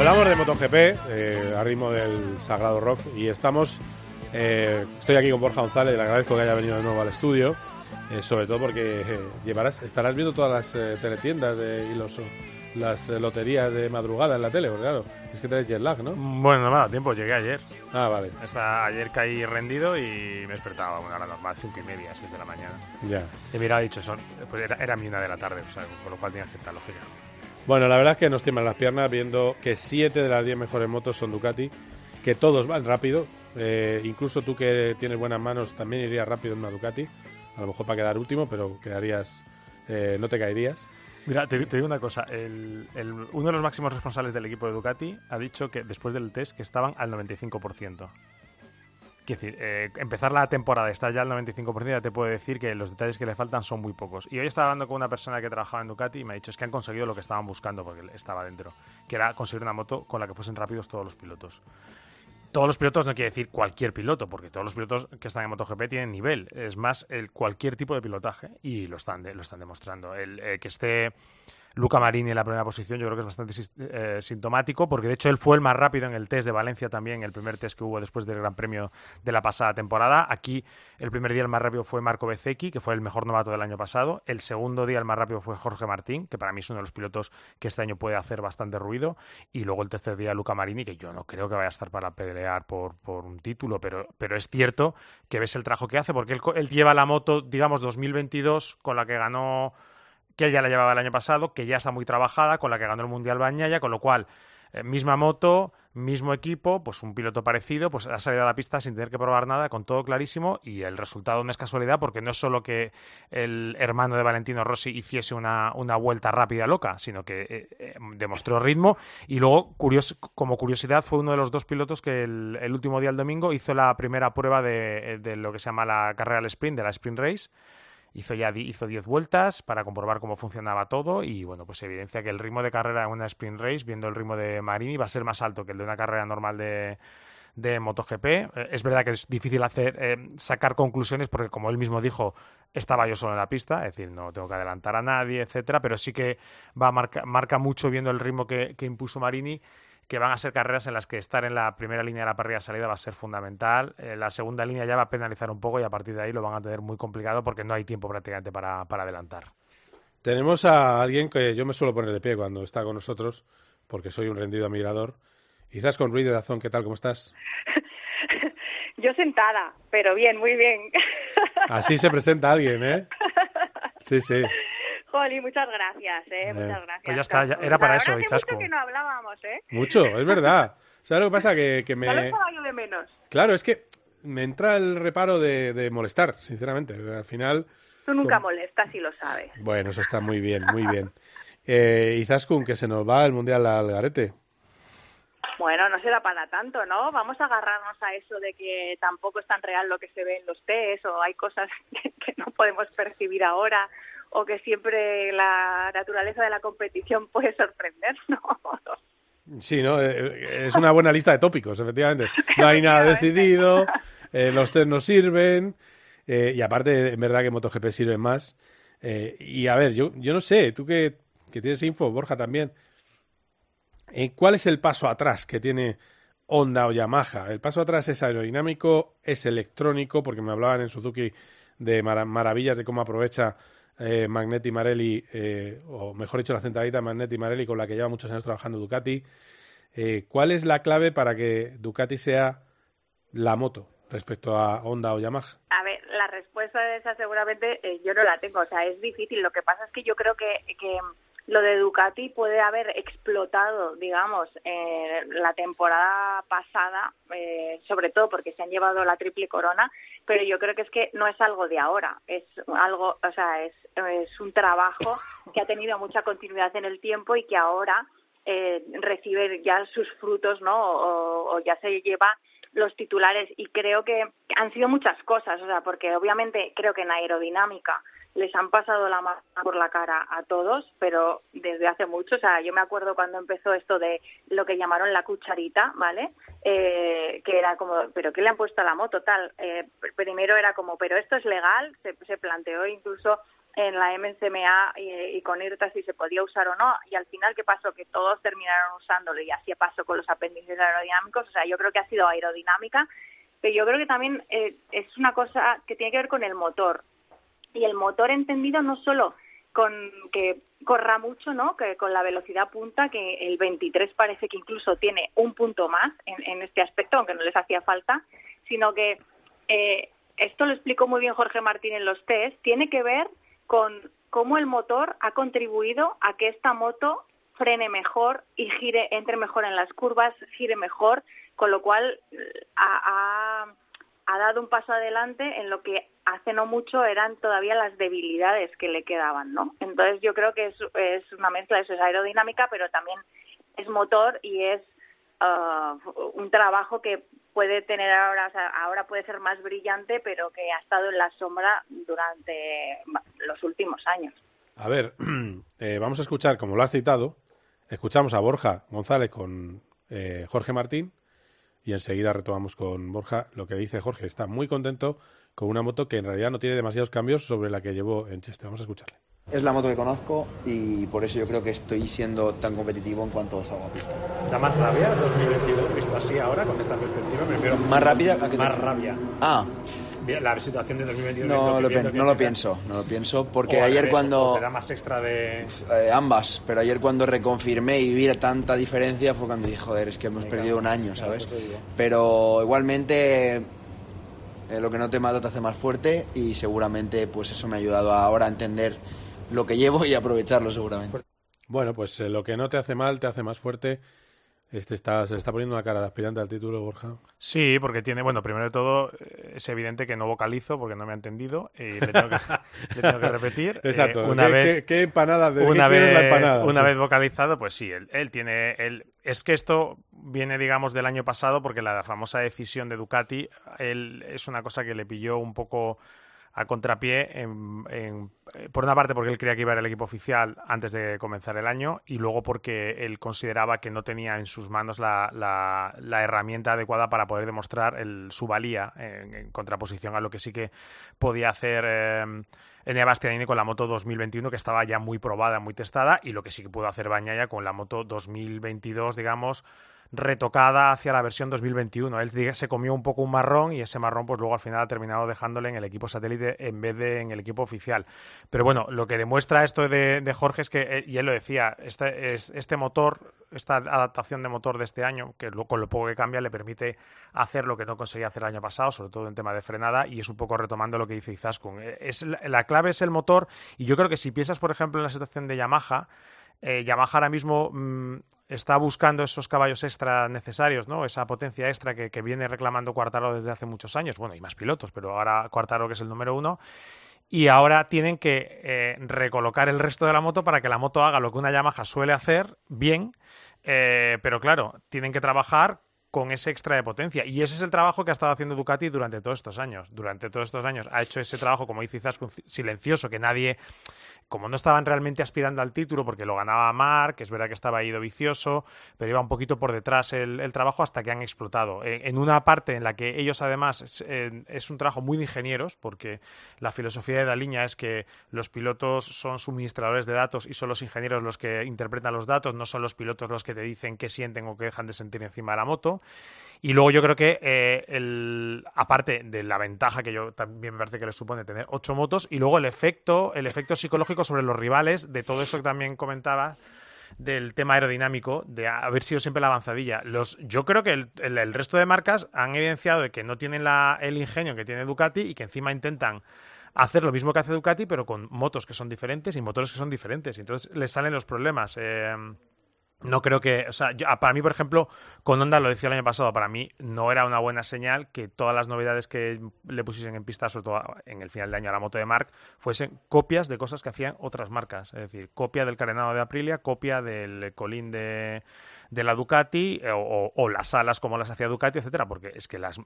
Hablamos de MotoGP eh, a ritmo del Sagrado Rock y estamos. eh, estoy aquí con Borja González, le agradezco que haya venido de nuevo al estudio, eh, sobre todo porque eh, llevarás, estarás viendo todas las eh, teletiendas de- y los, las loterías de madrugada en la tele, porque claro, es que tenés jet lag, ¿no? Bueno, no me ha dado tiempo, llegué ayer. Ah, vale. Hasta ayer caí rendido y me despertaba a una hora normal, cinco y media, seis de la mañana. Ya. He mirado, he dicho, son, pues era, era mi una de la tarde, o sea, con lo cual tiene cierta lógica. Bueno, la verdad es que nos tiemblan las piernas viendo que 7 de las 10 mejores motos son Ducati, que todos van rápido. eh, incluso tú que tienes buenas manos también irías rápido en una Ducati. A lo mejor para quedar último, pero quedarías, eh, no te caerías. Mira, te, digo una cosa. Uno de los máximos responsables del equipo de Ducati ha dicho que después del test que estaban al 95%. Quiero decir, eh, empezar la temporada estar ya al 95% ya te puedo decir que los detalles que le faltan son muy pocos. Y hoy estaba hablando con una persona que trabajaba en Ducati y me ha dicho es que han conseguido lo que estaban buscando porque estaba dentro, que era conseguir una moto con la que fuesen rápidos todos los pilotos. Todos los pilotos no quiere decir cualquier piloto, porque todos los pilotos que están en MotoGP tienen nivel. Es más, cualquier tipo de pilotaje y lo están, lo están demostrando. El eh, que esté Luca Marini en la primera posición yo creo que es bastante eh, sintomático, porque de hecho él fue el más rápido en el test de Valencia también, el primer test que hubo después del Gran Premio de la pasada temporada. Aquí el primer día el más rápido fue Marco Bezzecchi, que fue el mejor novato del año pasado. El segundo día el más rápido fue Jorge Martín, que para mí es uno de los pilotos que este año puede hacer bastante ruido. Y luego el tercer día Luca Marini, que yo no creo que vaya a estar para pelear por, un título, pero, pero es cierto que ves el trabajo que hace, porque él, él lleva la moto, digamos, 2022, con la que ganó que ya la llevaba el año pasado, que ya está muy trabajada, con la que ganó el Mundial Bañaya, con lo cual, eh, misma moto, mismo equipo, pues un piloto parecido, pues ha salido a la pista sin tener que probar nada, con todo clarísimo, y el resultado no es casualidad, porque no es solo que el hermano de Valentino Rossi hiciese una, una vuelta rápida loca, sino que eh, eh, demostró ritmo, y luego, curios- como curiosidad, fue uno de los dos pilotos que el, el último día, el domingo, hizo la primera prueba de, de lo que se llama la carrera al sprint, de la sprint race, Hizo ya hizo 10 vueltas para comprobar cómo funcionaba todo y bueno, pues evidencia que el ritmo de carrera en una sprint race, viendo el ritmo de Marini, va a ser más alto que el de una carrera normal de, de MotoGP. Eh, es verdad que es difícil hacer eh, sacar conclusiones porque como él mismo dijo, estaba yo solo en la pista, es decir, no tengo que adelantar a nadie, etcétera, pero sí que va a marca, marca mucho viendo el ritmo que, que impuso Marini que van a ser carreras en las que estar en la primera línea de la parrilla de salida va a ser fundamental. Eh, la segunda línea ya va a penalizar un poco y a partir de ahí lo van a tener muy complicado porque no hay tiempo prácticamente para, para adelantar. Tenemos a alguien que yo me suelo poner de pie cuando está con nosotros, porque soy un rendido admirador. con Ruiz de Dazón, ¿qué tal? ¿Cómo estás? Yo sentada, pero bien, muy bien. Así se presenta alguien, ¿eh? Sí, sí. Joli, muchas gracias, ¿eh? eh muchas gracias. Pues ya está, era para eso, Mucho que no hablábamos, ¿eh? Mucho, es verdad. ¿Sabes lo que pasa? Que, que me... estaba yo de menos. Claro, es que me entra el reparo de, de molestar, sinceramente. Al final... Tú nunca molestas y lo sabes. Bueno, eso está muy bien, muy bien. Eh, Izaskun, que se nos va el Mundial al garete. Bueno, no será para tanto, ¿no? Vamos a agarrarnos a eso de que tampoco es tan real lo que se ve en los test o hay cosas que, no podemos percibir ahora o que siempre la naturaleza de la competición puede sorprendernos. Sí, ¿no? Eh, eh, es una buena lista de tópicos, efectivamente. No hay nada decidido, eh, los test no sirven y aparte, en verdad que MotoGP sirve más. y a ver, yo, yo no sé, tú que, que tienes info, Borja también, ¿Cuál es el paso atrás que tiene Honda o Yamaha? El paso atrás es aerodinámico, es electrónico, porque me hablaban en Suzuki de maravillas de cómo aprovecha eh, Magnetti Marelli, eh, o mejor dicho, la centralita Magnetti Marelli con la que lleva muchos años trabajando Ducati. Eh, ¿Cuál es la clave para que Ducati sea la moto respecto a Honda o Yamaha? A ver, la respuesta de esa seguramente yo no la tengo. O sea, es difícil. Lo que pasa es que yo creo que, que lo de Ducati puede haber explotado, digamos, eh, la temporada pasada, eh, sobre todo porque se han llevado la triple corona, pero yo creo que es que no es algo de ahora, es algo, o sea, es, un trabajo que ha tenido mucha continuidad en el tiempo y que ahora eh, recibe ya sus frutos, ¿no? O, o ya se lleva los titulares y creo que han sido muchas cosas, o sea, porque obviamente creo que en aerodinámica les han pasado la mano por la cara a todos, pero desde hace mucho. O sea, yo me acuerdo cuando empezó esto de lo que llamaron la cucharita, ¿vale? Eh, que era como, ¿pero qué le han puesto a la moto? Tal. Eh, primero era como, ¿pero esto es legal? Se, se planteó incluso en la MCMA y, con IRTA si se podía usar o no, y al final, ¿qué pasó? Que todos terminaron usándolo y así pasó con los apéndices aerodinámicos. O sea, yo creo que ha sido aerodinámica, pero yo creo que también eh, es una cosa que tiene que ver con el motor y el motor entendido no solo con que corra mucho, ¿no? Que con la velocidad punta, que el 23 parece que incluso tiene un punto más en, este aspecto, aunque no les hacía falta, sino que eh, esto lo explicó muy bien Jorge Martín en los test, tiene que ver con cómo el motor ha contribuido a que esta moto frene mejor y gire, entre mejor en las curvas, gire mejor, con lo cual eh, ha ha dado un paso adelante en lo que hace no mucho eran todavía las debilidades que le quedaban, ¿no? Entonces yo creo que es, una mezcla, eso es aerodinámica, pero también es motor y es uh, un trabajo que puede tener ahora, ahora puede ser más brillante, pero que ha estado en la sombra durante los últimos años. A ver, eh, vamos a escuchar, como lo has citado, escuchamos a Borja González con eh, Jorge Martín y enseguida retomamos con Borja lo que dice Jorge. Está muy contento con una moto que en realidad no tiene demasiados cambios sobre la que llevó en Cheste. Vamos a escucharle. Es la moto que conozco y por eso yo creo que estoy siendo tan competitivo en cuanto salgo a pista. ¿Da más rabia 2022 visto así ahora con esta perspectiva? Prefiero ¿Más rápida? ¿A más rabia. Ah, la situación de 2022 no, lo, no lo pienso no lo pienso porque ayer cuando te da más extra de eh, ambas pero ayer cuando reconfirmé y vi tanta diferencia fue cuando dije joder es que hemos perdido un año sabes pero igualmente eh, lo que no te mata te hace más fuerte y seguramente pues eso me ha ayudado ahora a entender lo que llevo y aprovecharlo seguramente. Bueno pues eh, lo que no te hace mal te hace más fuerte este está, se está poniendo una cara de aspirante al título, Borja. Sí, porque tiene, bueno, primero de todo, eh, es evidente que no vocalizo porque no me ha entendido y le tengo que, le tengo que repetir. Exacto. una ¿Qué, vez, qué, empanada de una vez, la empanada? Una vez vocalizado, pues sí, él, él tiene. Él, es que esto viene, digamos, del año pasado porque la famosa decisión de Ducati, él es una cosa que le pilló un poco a contrapié, en, eh, por una parte porque él creía que iba a ir el equipo oficial antes de comenzar el año y luego porque él consideraba que no tenía en sus manos la, la, herramienta adecuada para poder demostrar el, su valía en, contraposición a lo que sí que podía hacer eh, Enea con la moto 2021 que estaba ya muy probada, muy testada y lo que sí que pudo hacer Bañaya con la moto 2022, digamos, retocada hacia la versión 2021. Él se comió un poco un marrón y ese marrón pues luego al final ha terminado dejándole en el equipo satélite en vez de en el equipo oficial. Pero bueno, lo que demuestra esto de, Jorge es que, eh, y él lo decía, este, este motor, esta adaptación de motor de este año, que con lo poco que cambia le permite hacer lo que no conseguía hacer el año pasado, sobre todo en tema de frenada, y es un poco retomando lo que dice Izaskun. Es, la clave es el motor, y yo creo que si piensas, por ejemplo, en la situación de Yamaha, eh, Yamaha ahora mismo mm, está buscando esos caballos extra necesarios, ¿no? Esa potencia extra que, viene reclamando Cuartaro desde hace muchos años. Bueno, y más pilotos, pero ahora Cuartaro que es el número uno. Y ahora tienen que eh, recolocar el resto de la moto para que la moto haga lo que una Yamaha suele hacer bien. Eh, pero claro, tienen que trabajar con ese extra de potencia. Y ese es el trabajo que ha estado haciendo Ducati durante todos estos años. Durante todos estos años ha hecho ese trabajo, como dice Izaskun, silencioso, que nadie como no estaban realmente aspirando al título, porque lo ganaba Mark, es verdad que estaba ido vicioso, pero iba un poquito por detrás el, trabajo hasta que han explotado. En, una parte en la que ellos además es, un trabajo muy de ingenieros, porque la filosofía de línea es que los pilotos son suministradores de datos y son los ingenieros los que interpretan los datos, no son los pilotos los que te dicen qué sienten o qué dejan de sentir encima de la moto. Y luego yo creo que, eh, el, aparte de la ventaja que yo también me parece que le supone tener ocho motos, y luego el efecto, el efecto psicológico sobre los rivales, de todo eso que también comentaba, del tema aerodinámico, de haber sido siempre la avanzadilla. Los, yo creo que el, resto de marcas han evidenciado de que no tienen la, el ingenio que tiene Ducati y que encima intentan hacer lo mismo que hace Ducati, pero con motos que son diferentes y motores que son diferentes. Entonces les salen los problemas. Eh, no creo que, o sea, para mí, por ejemplo, con Honda, lo decía el año pasado, para mí no era una buena señal que todas las novedades que le pusiesen en pista, sobre todo en el final de año a la moto de Mark, fuesen copias de cosas que hacían otras marcas. Es decir, copia del carenado de Aprilia, copia del colín de, la Ducati eh, o, las alas como las hacía Ducati, etcétera, porque es que las,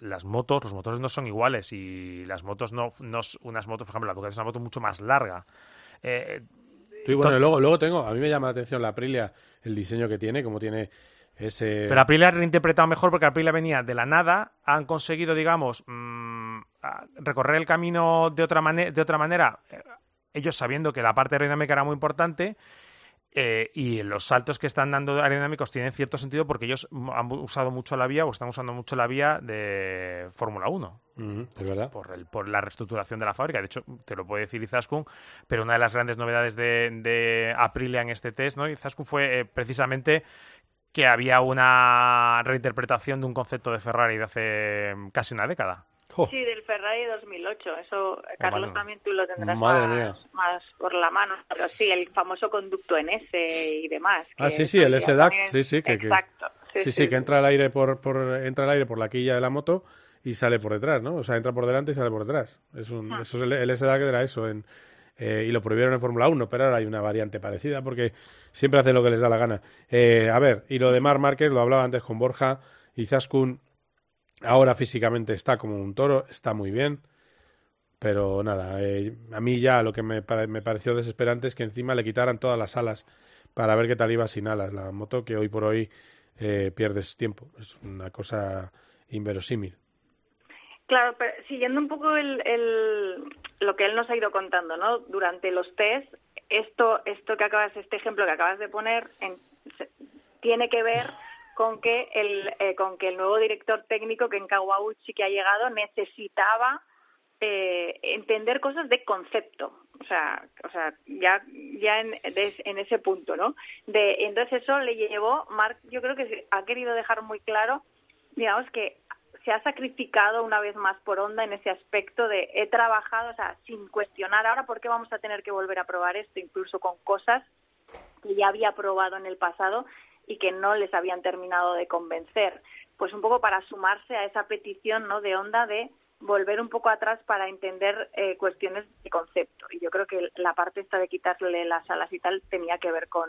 las motos, los motores no son iguales y las motos no, no, unas motos, por ejemplo, la Ducati es una moto mucho más larga. Eh, Sí, bueno, luego, luego tengo, a mí me llama la atención la Aprilia, el diseño que tiene, como tiene ese... Pero Aprilia ha reinterpretado mejor porque Aprilia venía de la nada, han conseguido, digamos, mm, recorrer el camino de otra, de otra manera, eh, ellos sabiendo que la parte aerodinámica era muy importante, eh, y los saltos que están dando aerodinámicos tienen cierto sentido porque ellos han usado mucho la vía o están usando mucho la vía de Fórmula 1. es verdad. Por, la reestructuración de la fábrica. De hecho, te lo puede decir Izaskun, pero una de las grandes novedades de, Aprilia en este test, ¿no? Izaskun fue eh, precisamente que había una reinterpretación de un concepto de Ferrari de hace casi una década. Sí, del Ferrari 2008. Eso, Carlos, también tú lo tendrás más, por la mano. Pero sí, el famoso conducto en S y demás. Ah, sí, sí, el S-DAC. Sí, sí, que, Exacto. Sí, sí, que entra al aire por, por, entra al aire por la quilla de la moto y sale por detrás, ¿no? O sea, entra por delante y sale por detrás. Es un, ah. Eso es el, el S-DAC era eso en, eh, y lo prohibieron en Fórmula 1, pero ahora hay una variante parecida porque siempre hacen lo que les da la gana. Eh, a ver, y lo de Mar Márquez, lo hablaba antes con Borja, y Zaskun Ahora físicamente está como un toro, está muy bien. Pero nada, eh, a mí ya lo que me, me, pareció desesperante es que encima le quitaran todas las alas para ver qué tal iba sin alas. La moto que hoy por hoy eh, pierdes tiempo. Es una cosa inverosímil. Claro, pero siguiendo un poco el, el, lo que él nos ha ido contando, ¿no? Durante los test, esto, esto que acabas, este ejemplo que acabas de poner, en, tiene que ver con que el, eh, con que el nuevo director técnico, que en Kawauchi que ha llegado, necesitaba eh, entender cosas de concepto, o sea, o sea, ya, ya en, en ese punto, ¿no? De, entonces eso le llevó, Mark, yo creo que ha querido dejar muy claro, digamos que se ha sacrificado una vez más por onda en ese aspecto de he trabajado, o sea, sin cuestionar ahora por qué vamos a tener que volver a probar esto, incluso con cosas que ya había probado en el pasado y que no les habían terminado de convencer. Pues un poco para sumarse a esa petición ¿no? de onda de volver un poco atrás para entender eh, cuestiones de concepto. Y yo creo que la parte esta de quitarle las alas y tal tenía que ver con,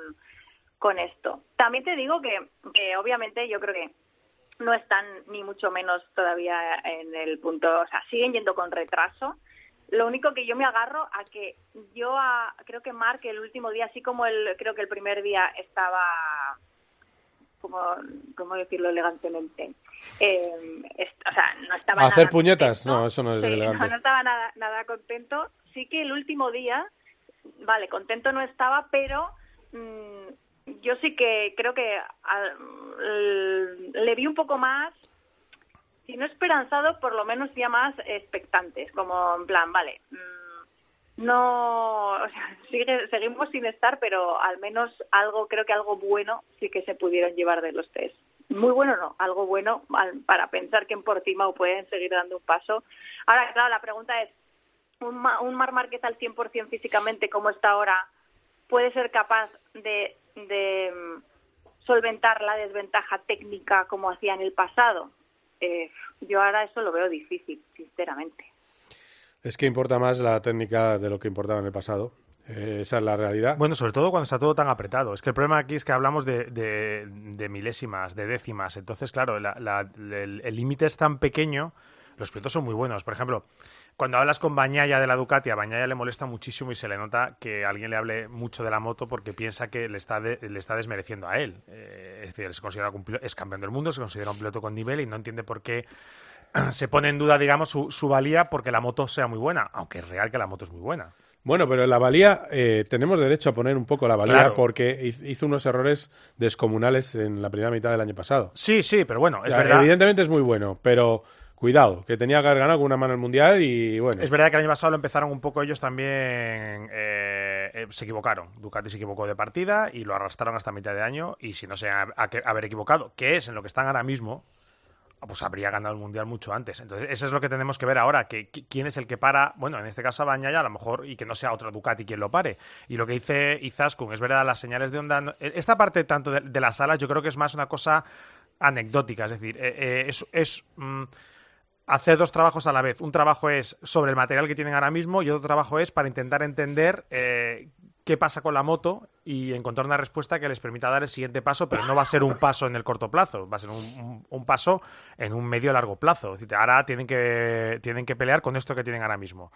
con esto. También te digo que, que obviamente yo creo que no están ni mucho menos todavía en el punto, o sea, siguen yendo con retraso. Lo único que yo me agarro a que yo creo que Mark el último día, así como el creo que el primer día estaba como, ¿cómo decirlo elegantemente? Eh, o sea, no estaba ¿Hacer puñetas? No, eso no es elegante. No, estaba nada, nada contento. Sí que el último día, vale, contento no estaba, pero mm, yo sí que creo que al- le vi un poco más, si no esperanzado, por lo menos ya más expectantes, como en plan, vale, mm, no, sigue, seguimos sin estar, pero al menos algo, creo que algo bueno sí que se pudieron llevar de los test. Muy bueno no, algo bueno para pensar que en Portimao pueden seguir dando un paso. Ahora, claro, la pregunta es, ¿un, un Mar Márquez al 100% físicamente como está ahora puede ser capaz de, de mm, solventar la desventaja técnica como hacía en el pasado? Eh, yo ahora eso lo veo difícil, sinceramente. Es que importa más la técnica de lo que importaba en el pasado. Eh, esa es la realidad. Bueno, sobre todo cuando está todo tan apretado. Es que el problema aquí es que hablamos de, de- de milésimas, de décimas. Entonces, claro, la- la- el límite es tan pequeño. Los pilotos son muy buenos. Por ejemplo, cuando hablas con Bañaya de la Ducati, a Bañaya le molesta muchísimo y se le nota que alguien le hable mucho de la moto porque piensa que le está, de- le está desmereciendo a él. Eh, es decir, se considera un pilo- es campeón del mundo, se considera un piloto con nivel y no entiende por qué se pone en duda, digamos, su, su valía porque la moto sea muy buena, aunque es real que la moto es muy buena. Bueno, pero la valía, eh, tenemos derecho a poner un poco la valía Claro. porque hiz- hizo unos errores descomunales en la primera mitad del año pasado. Sí, sí, pero bueno, es verdad. Evidentemente es muy bueno, pero cuidado, que tenía que haber ganado con una mano el mundial y bueno. Es verdad que el año pasado lo empezaron un poco ellos también. eh, eh, se equivocaron. Ducati se equivocó de partida y lo arrastraron hasta mitad de año. Y si no se ha, ha que- haber equivocado, que es en lo que están ahora mismo, pues habría ganado el mundial mucho antes. Entonces, eso es lo que tenemos que ver ahora. Que, qui- ¿Quién es el que para? Bueno, en este caso a Bañaya, a lo mejor, y que no sea otro Ducati quien lo pare. Y lo que dice Izaskun, es verdad, las señales de onda. no- Esta parte tanto de, las alas, yo creo que es más una cosa anecdótica. Es decir, eh, eh, es. es, mm, hacer dos trabajos a la vez. Un trabajo es sobre el material que tienen ahora mismo y otro trabajo es para intentar entender eh, qué pasa con la moto y encontrar una respuesta que les permita dar el siguiente paso, pero no va a ser un paso en el corto plazo, va a ser un, paso en un medio largo plazo. Es decir, ahora tienen que, tienen que pelear con esto que tienen ahora mismo.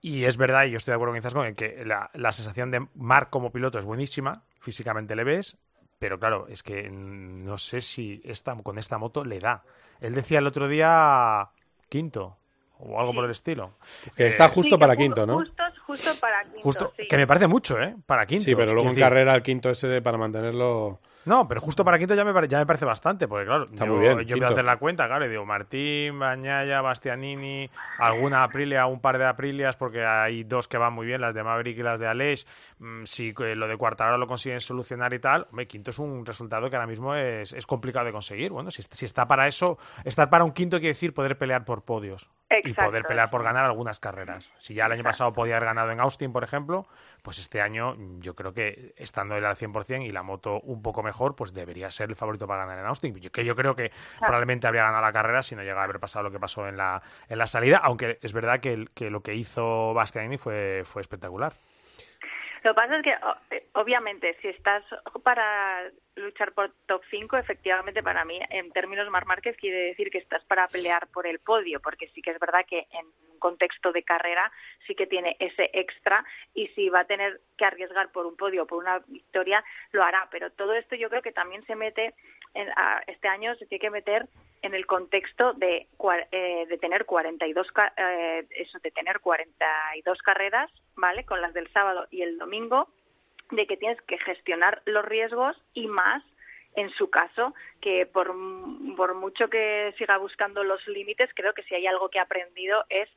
Y es verdad, y yo estoy de acuerdo con Izaskun, en que la, la sensación de Mark como piloto es buenísima, físicamente le ves, pero claro, es que no sé si esta, con esta moto le da. Él decía el otro día quinto o algo por el estilo. Que está justo Sí, para quinto, ¿no? Justo, justo para quinto, Justo, sí. que me parece mucho, ¿eh? Para quinto. Sí, pero luego en decir, carrera el quinto ese para mantenerlo. No, pero justo para quinto ya me, pare- ya me parece bastante, porque claro, Está yo, muy bien, yo empiezo quinto. a hacer la cuenta, claro, y digo Martín, Bañaya, Bastianini, alguna Aprilia, un par de Aprilias, porque hay dos que van muy bien, las de Maverick y las de Aleix. Mm, si eh, lo de Cuartararo lo consiguen solucionar y tal, hombre, quinto es un resultado que ahora mismo es, es complicado de conseguir. Bueno, si, si está para eso, estar para un quinto quiere decir poder pelear por podios y poder pelear por ganar algunas carreras. Si ya el año pasado podía haber ganado en Austin, por ejemplo, pues este año yo creo que estando él al 100% y la moto un poco mejor, pues debería ser el favorito para ganar en Austin. Yo- Que yo creo que probablemente habría ganado la carrera si no llega a haber pasado lo que pasó en la, en la salida, aunque es verdad que, que lo que hizo Bastianini fue, fue espectacular. Lo que pasa es que, eh, obviamente, si estás para luchar por top 5, efectivamente, para mí, en términos Mar Márquez, quiere decir que estás para pelear por el podio, porque sí que es verdad que en un contexto de carrera sí que tiene ese extra y si va a tener que arriesgar por un podio o por una victoria, lo hará. Pero todo esto yo creo que también se mete, en, a- este año se tiene que meter en el contexto de, eh, de tener 42 ca- eh, eso de tener 42 carreras vale con las del sábado y el domingo de que tienes que gestionar los riesgos y más en su caso que por, por mucho que siga buscando los límites creo que si hay algo que ha aprendido es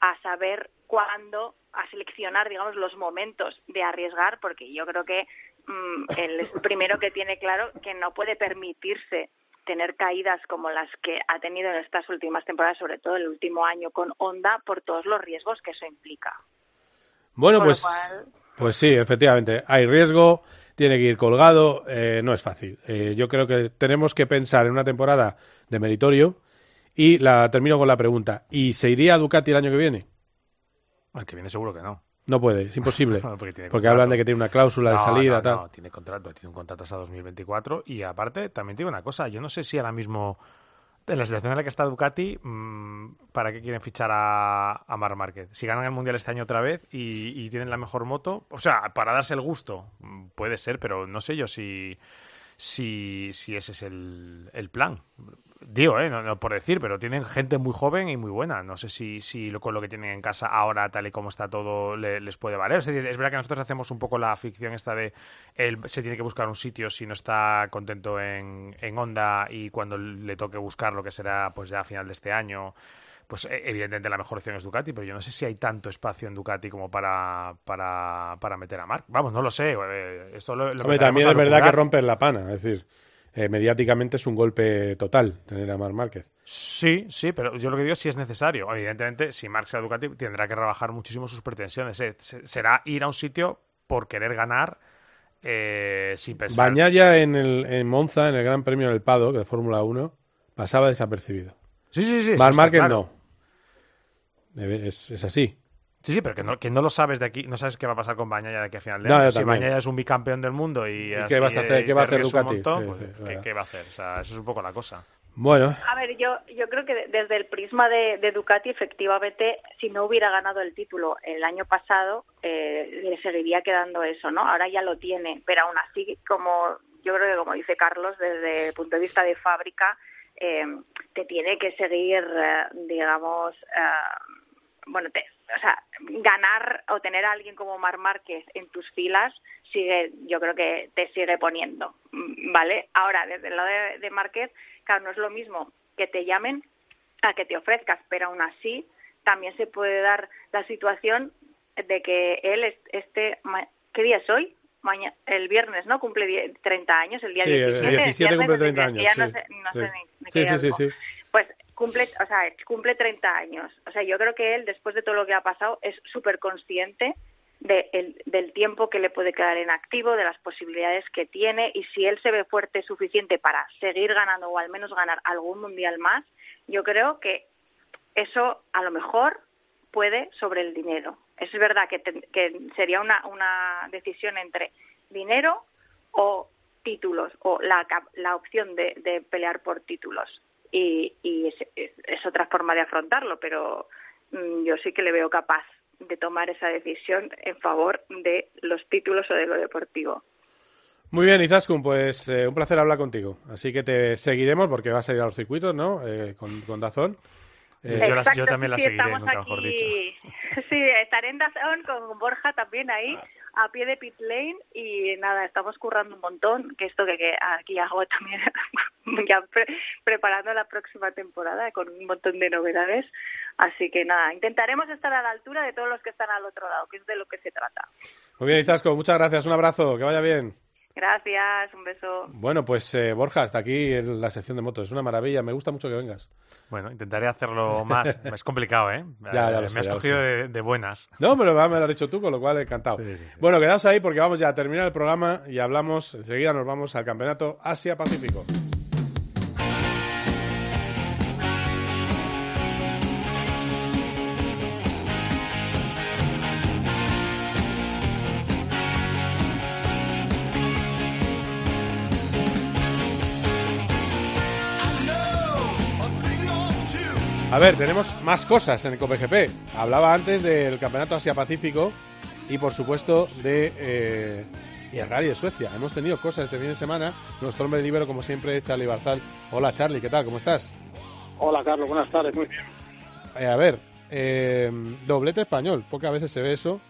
a saber cuándo a seleccionar digamos los momentos de arriesgar porque yo creo que mm, él es el primero que tiene claro que no puede permitirse tener caídas como las que ha tenido en estas últimas temporadas, sobre todo el último año con Honda, por todos los riesgos que eso implica. Bueno, Con pues, cual- pues sí, efectivamente. Hay riesgo, tiene que ir colgado, eh, no es fácil. Eh, yo creo que tenemos que pensar en una temporada de meritorio y la termino con la pregunta. ¿Y se iría a Ducati el año que viene? El que viene seguro que no. No puede, es imposible. No, porque hablan de que tiene una cláusula de No, salida, no, tal. no, tiene contrato, tiene un contrato hasta 2024 y aparte también te digo una cosa, yo no sé si ahora mismo en la situación en la que está Ducati, mm, ¿para qué quieren fichar a, a Marc Márquez? Si ganan el Mundial este año otra vez y, y tienen la mejor moto, o sea, para darse el gusto, mm, puede ser, pero no sé yo si, si, si ese es el, el plan. digo, ¿eh? no, por decir, pero tienen gente muy joven y muy buena. No sé si, si lo, con lo que tienen en casa ahora, tal y como está todo, le- les puede valer. Es, es verdad que nosotros hacemos un poco la ficción esta de él se tiene que buscar un sitio si no está contento en, en Honda y cuando le toque buscar lo que será pues ya a final de este año. Pues eh, evidentemente la mejor opción es Ducati, pero yo no sé si hay tanto espacio en Ducati como para, para, para meter a Marc. Vamos, no lo sé. eh, Esto lo, lo Hombre, empezaremos también es verdad que rompen la pana. Es decir, eh, mediáticamente es un golpe total tener a Marc Márquez. Sí, sí, pero yo lo que digo es si es necesario. Evidentemente, si Marx sea Ducati, tendrá que rebajar muchísimo sus pretensiones. eh. Se- Será ir a un sitio por querer ganar eh, sin pensar. Bañaya en, el, en Monza, en el Gran Premio del Paddock de Fórmula 1, pasaba desapercibido. Sí, sí, sí. Marc Márquez claro. no. Es, es así. Sí, sí, pero que no, que no lo sabes de aquí, no sabes qué va a pasar con Bañaya de aquí a final de No, año. Si. Bañaya es un bicampeón del mundo y, ¿Y qué vas a hacer? ¿Qué va a hacer Ducati? montón, Sí, pues, sí, ¿qué, qué va a hacer? O sea, eso es un poco la cosa. Bueno, A ver, yo, yo creo que de- desde el prisma de, de Ducati, efectivamente, si no hubiera ganado el título el año pasado, eh, le seguiría quedando eso, ¿no? Ahora ya lo tiene, pero aún así, como yo creo que como dice Carlos, desde el punto de vista de fábrica, eh, te tiene que seguir, eh, digamos, eh, bueno, te- o sea, ganar o tener a alguien como Mar Márquez en tus filas sigue, yo creo que te sigue poniendo, mm, ¿vale? Ahora, desde el lado de, de Márquez, claro, no es lo mismo que te llamen a que te ofrezcas, pero aún así también se puede dar la situación de que él est- esté, ¿qué día es hoy? Maña- el viernes, ¿no? Cumple die- 30 años, el día sí, el 17. 17 viernes, cumple no sé 30 qué, años. sí, no sé, no sí. sé ni- ni sí, sí. Pues cumple, o sea, cumple 30 años. O sea, yo creo que él, después de todo lo que ha pasado, es súper consciente de el- del tiempo que le puede quedar en activo, de las posibilidades que tiene, y si él se ve fuerte suficiente para seguir ganando o al menos ganar algún mundial más, yo creo que eso a lo mejor puede sobre el dinero. Es verdad que, ten- que sería una, una decisión entre dinero o títulos, o la, la opción de, de pelear por títulos. Y, y es, es- es otra forma de afrontarlo, pero mm, yo sí que le veo capaz de tomar esa decisión en favor de los títulos o de lo deportivo. Muy bien, Izaskun, pues eh, un placer hablar contigo. Así que te seguiremos porque vas a ir a los circuitos, ¿no? Eh, con, con Dazón. Eh, Exacto, sí, estamos aquí. Sí, estaré en Dazón con Borja también ahí, a pie de pit lane y nada, estamos currando un montón, que esto que, que aquí hago también, ya pre- preparando la próxima temporada con un montón de novedades. Así que nada, intentaremos estar a la altura de todos los que están al otro lado, que es de lo que se trata. Muy bien, Izaskun, muchas gracias. Un abrazo, que vaya bien. Gracias, un beso. Bueno, pues eh, Borja, hasta aquí en la sección de motos. Es una maravilla, me gusta mucho que vengas. Bueno, intentaré hacerlo más. es complicado, ¿eh? Ya, ya Eh, lo sé, Me has ya lo cogido sé. de, de buenas. No, pero me lo has dicho tú, con lo cual encantado. Bueno, quedaos ahí porque vamos ya a terminar el programa y hablamos, enseguida nos vamos al Campeonato Asia-Pacífico. A ver, tenemos más cosas en el COPGP. Hablaba antes del Campeonato Asia-Pacífico y, por supuesto, de eh, y el Rally de Suecia. Hemos tenido cosas este fin de semana. Nuestro hombre libero, como siempre, Charlie Barzal. Hola, Charlie, ¿qué tal? ¿Cómo estás? Hola Carlos, buenas tardes, muy bien. Eh, a ver, eh, doblete español. Pocas veces se ve eso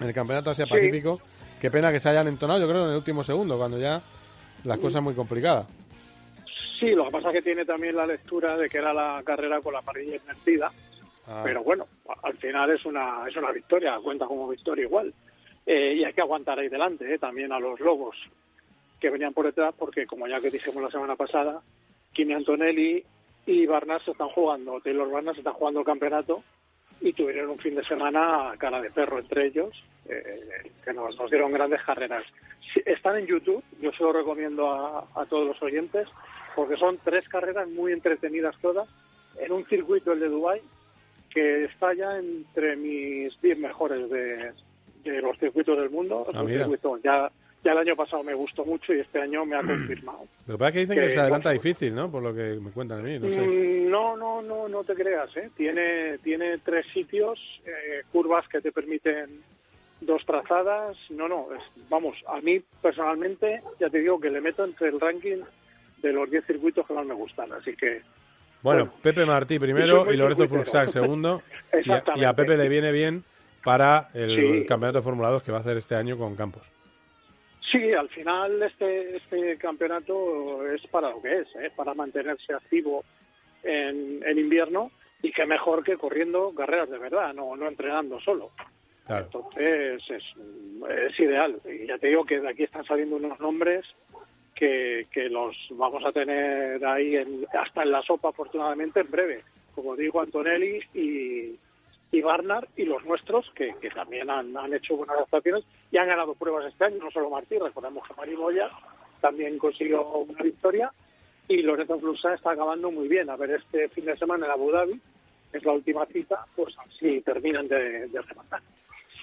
en el Campeonato Asia-Pacífico. Qué pena que se hayan entonado, yo creo, en el último segundo, cuando ya las cosas muy complicadas. Sí, lo que pasa es que tiene también la lectura de que era la carrera con la parrilla invertida, Ah. pero bueno, al final es una es una victoria, cuenta como victoria igual. Eh, y hay que aguantar ahí delante eh, también a los lobos que venían por detrás, porque como ya que dijimos la semana pasada, Kimi Antonelli y Barnas se están jugando, Taylor Barnas se están jugando el campeonato y tuvieron un fin de semana a cara de perro entre ellos, eh, que nos, nos dieron grandes carreras. Están en YouTube, yo se lo recomiendo a, a todos los oyentes, porque son tres carreras muy entretenidas todas, en un circuito, el de Dubai que está ya entre mis 10 mejores de, de los circuitos del mundo. Ah, circuito, ya, ya el año pasado me gustó mucho y este año me ha confirmado. Lo que pasa es que dicen que, Que se adelanta difícil, ¿no? Por lo que me cuentan a mí, no sé. Mm, No, no, no, no te creas, ¿eh? Tiene, tiene tres sitios, eh, curvas que te permiten dos trazadas. No, no, es- vamos, a mí personalmente, ya te digo que le meto entre el ranking de los 10 circuitos que más me gustan. Así que Bueno, Pepe Martí primero y Lorenzo Fluxac segundo. Y a, y a Exactamente. Pepe le viene bien para el Sí. campeonato de Fórmula 2 que va a hacer este año con Campos. Sí, al final este, este campeonato es para lo que es, ¿eh? para mantenerse activo en, en invierno y que mejor que corriendo carreras de verdad, no, no entrenando solo. Claro. Entonces es, es ideal. Y ya te digo que de aquí están saliendo unos nombres que, los vamos a tener ahí en- hasta en la sopa, afortunadamente, en breve. Como digo, Antonelli y, y Barnard y los nuestros, que, también han, han hecho buenas adaptaciones y han ganado pruebas este año, no solo Martí, recordemos que Mari Moya también consiguió una victoria y Lorenzo Flusa está acabando muy bien. A ver, este fin de semana en Abu Dhabi, es la última cita, pues así terminan de rematar.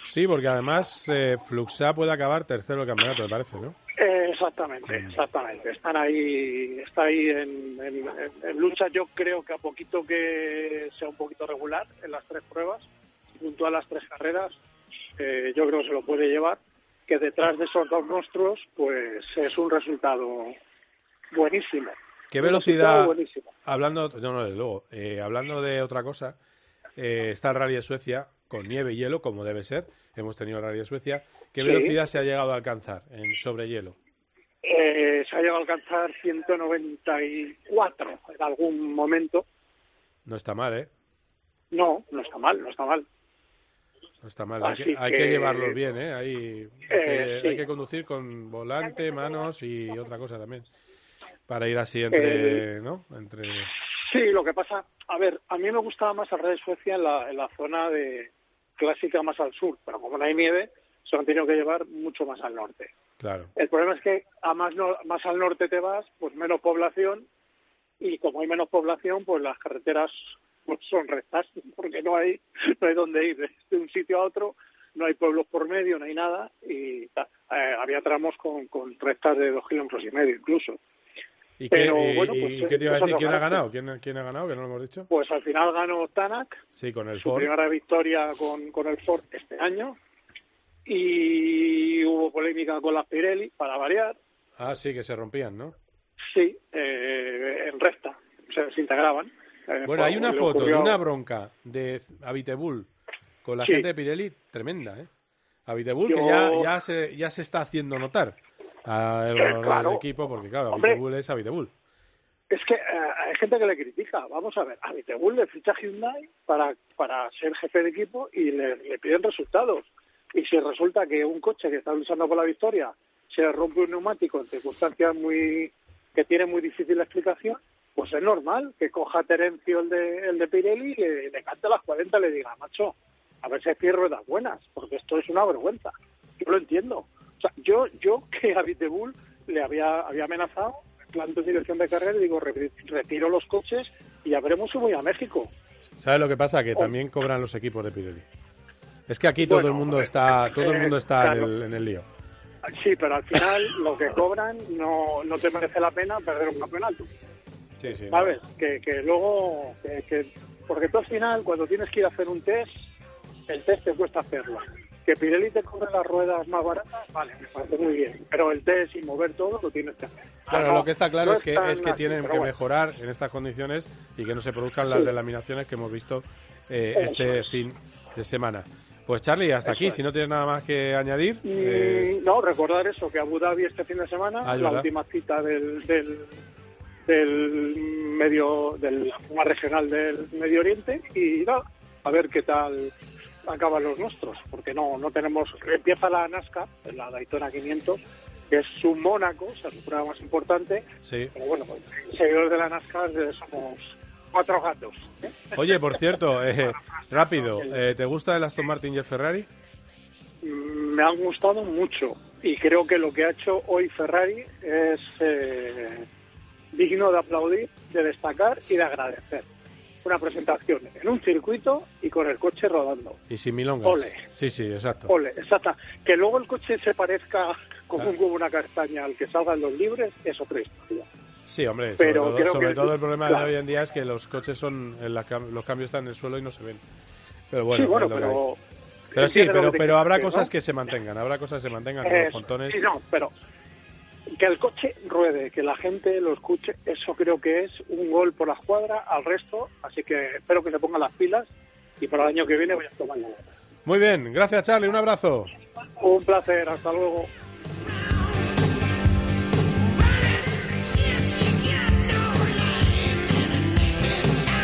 Sí, porque además eh, Fluxa puede acabar tercero del campeonato, me parece, ¿no? Eh, exactamente, exactamente. Están ahí, está ahí en, en- lucha. Yo creo que a poquito que sea un poquito regular en las tres pruebas, junto a las tres carreras, eh, yo creo que se lo puede llevar. Que detrás de esos dos monstruos, pues es un resultado buenísimo. ¿Qué velocidad, buenísimo. hablando, no, no, desde luego, eh, hablando de otra cosa, eh, está el Rally de Suecia con nieve y hielo, como debe ser, hemos tenido de Suecia, ¿qué Sí. velocidad se ha llegado a alcanzar en sobre hielo? Eh, se ha llegado a alcanzar 194 en algún momento. No está mal, ¿eh? No, no está mal, no está mal. No está mal, hay que, hay que llevarlos bien, ¿eh? Hay, hay Eh, que, sí. hay que conducir con volante, manos y otra cosa también, para ir así entre, Eh, ¿no? Entre... Sí, lo que pasa, a ver, a mí me gustaba más el Rey de Suecia en la, en la zona de clásica más al sur, pero como no hay nieve, se lo han tenido que llevar mucho más al norte. Claro. El problema es que a más, no- más al norte te vas, pues menos población, y como hay menos población, pues las carreteras pues son rectas, porque no hay, no hay dónde ir de un sitio a otro, no hay pueblos por medio, no hay nada, y eh, había tramos con, con rectas de dos kilómetros y medio incluso. ¿Y, qué, Pero, y- bueno, y pues, qué te iba a decir? ¿Quién ha ganado? ¿Quién, quién ha ganado? Que no lo hemos dicho. Pues al final ganó Tanak, Sí, con el su Ford. primera victoria con, con el Ford este año y hubo polémica con las Pirelli para variar Ah, sí, que se rompían, ¿no? sí eh, en recta se desintegraban Eh, Bueno, hay fue- una foto de una bronca de Abitebul con la Sí. gente de Pirelli tremenda, ¿eh? Abitebul que ya, ya, se, ya se está haciendo notar al Eh, claro. equipo, porque claro, Hombre. Abitebul es Abitebul. es que eh, hay gente que le critica vamos a ver a Vitebul le ficha Hyundai para para ser jefe de equipo y le, le piden resultados y si resulta que un coche que está luchando por la victoria se le rompe un neumático en circunstancias muy que tiene muy difícil la explicación pues es normal que coja a Terencio el de, el de Pirelli y le, le cante a las 40 y le diga, macho, a ver si hay ruedas buenas, porque esto es una vergüenza. Yo lo entiendo. O sea, yo, yo que a Vitebul le había, había amenazado, planto en dirección de carrera y digo, "Re- retiro los coches y ya veremos si voy a México. ¿Sabes lo que pasa? Que Oh. también cobran los equipos de Pirelli. Es que aquí todo el mundo eh, está, todo el eh, mundo está en, el, en el lío. Sí, pero al final lo que cobran no, no te merece la pena perder un campeonato. Sí, sí. ¿Sabes? Que, que luego, que, que- porque tú al final, cuando tienes que ir a hacer un test, el test te cuesta hacerlo. Que Pirelli te cobre las ruedas más baratas, vale, me parece muy bien. Pero el test y mover todo lo tienes que hacer. Claro, No, lo que está claro no es que, es que así, tienen que bueno. mejorar en estas condiciones y que no se produzcan las Sí. delaminaciones que hemos visto eh, este es. fin de semana. Pues Charlie, hasta Eso aquí. es. Si no tienes nada más que añadir, Mm, eh, no, recordar eso, que Abu Dhabi este fin de semana Ah, es la verdad. última cita del, del, del medio, de la regional del Medio Oriente y nada, a ver qué tal acaban los nuestros, porque no, no tenemos, empieza la NASCAR, la Daytona 500, que es su Mónaco, o sea, su prueba más importante, sí. pero bueno, pues, seguidores de la NASCAR eh, somos cuatro gatos. ¿eh? Oye, por cierto, eh, rápido, eh, ¿te gusta el Aston Martin y el Ferrari? Mm, me han gustado mucho y creo que lo que ha hecho hoy Ferrari es eh, digno de aplaudir, de destacar y de agradecer. Una presentación en un circuito y con el coche rodando. Y sin milongas. Ole. Sí, sí, exacto. Ole, exacta. Que luego el coche se parezca como Claro. un huevo una castaña al que salgan los libres es otra historia. Sí, hombre, Pero sobre, todo, creo sobre que- todo el problema claro. de hoy en día es que los coches son, en la cam- los cambios están en el suelo y no se ven. Pero bueno, sí, pero... Pero sí, pero, pero habrá cosas ¿no? que se mantengan, habrá cosas que se mantengan Eh, los pontones. Sí, no, pero que el coche ruede, que la gente lo escuche, eso creo que es un gol por la escuadra al resto, así que espero que se pongan las pilas y para el año que viene voy a tomar nota. Muy bien, gracias Charlie, un abrazo. Un placer, hasta luego.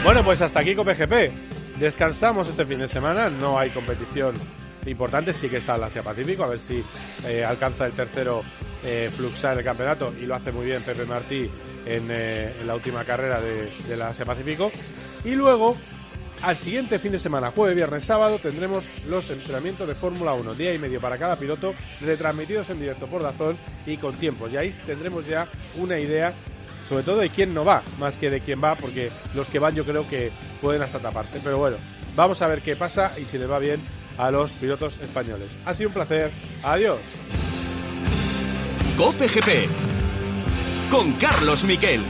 Bueno, pues hasta aquí COPGP. Descansamos este fin de semana, no hay competición importante, sí que está el Asia Pacífico, a ver si eh, alcanza el tercero eh, Fluxar el campeonato y lo hace muy bien Pepe Martí en, eh, en la última carrera de, de la Asia Pacífico. Y luego, al siguiente fin de semana, jueves, viernes, sábado, tendremos los entrenamientos de Fórmula 1, día y medio para cada piloto, retransmitidos en directo por Dazón y con tiempos. Y ahí tendremos ya una idea sobre todo de quién no va, más que de quién va, porque los que van yo creo que pueden hasta taparse. Pero bueno, vamos a ver qué pasa y si les va bien a los pilotos españoles. Ha sido un placer. Adiós. Cope GP con Carlos Miquel.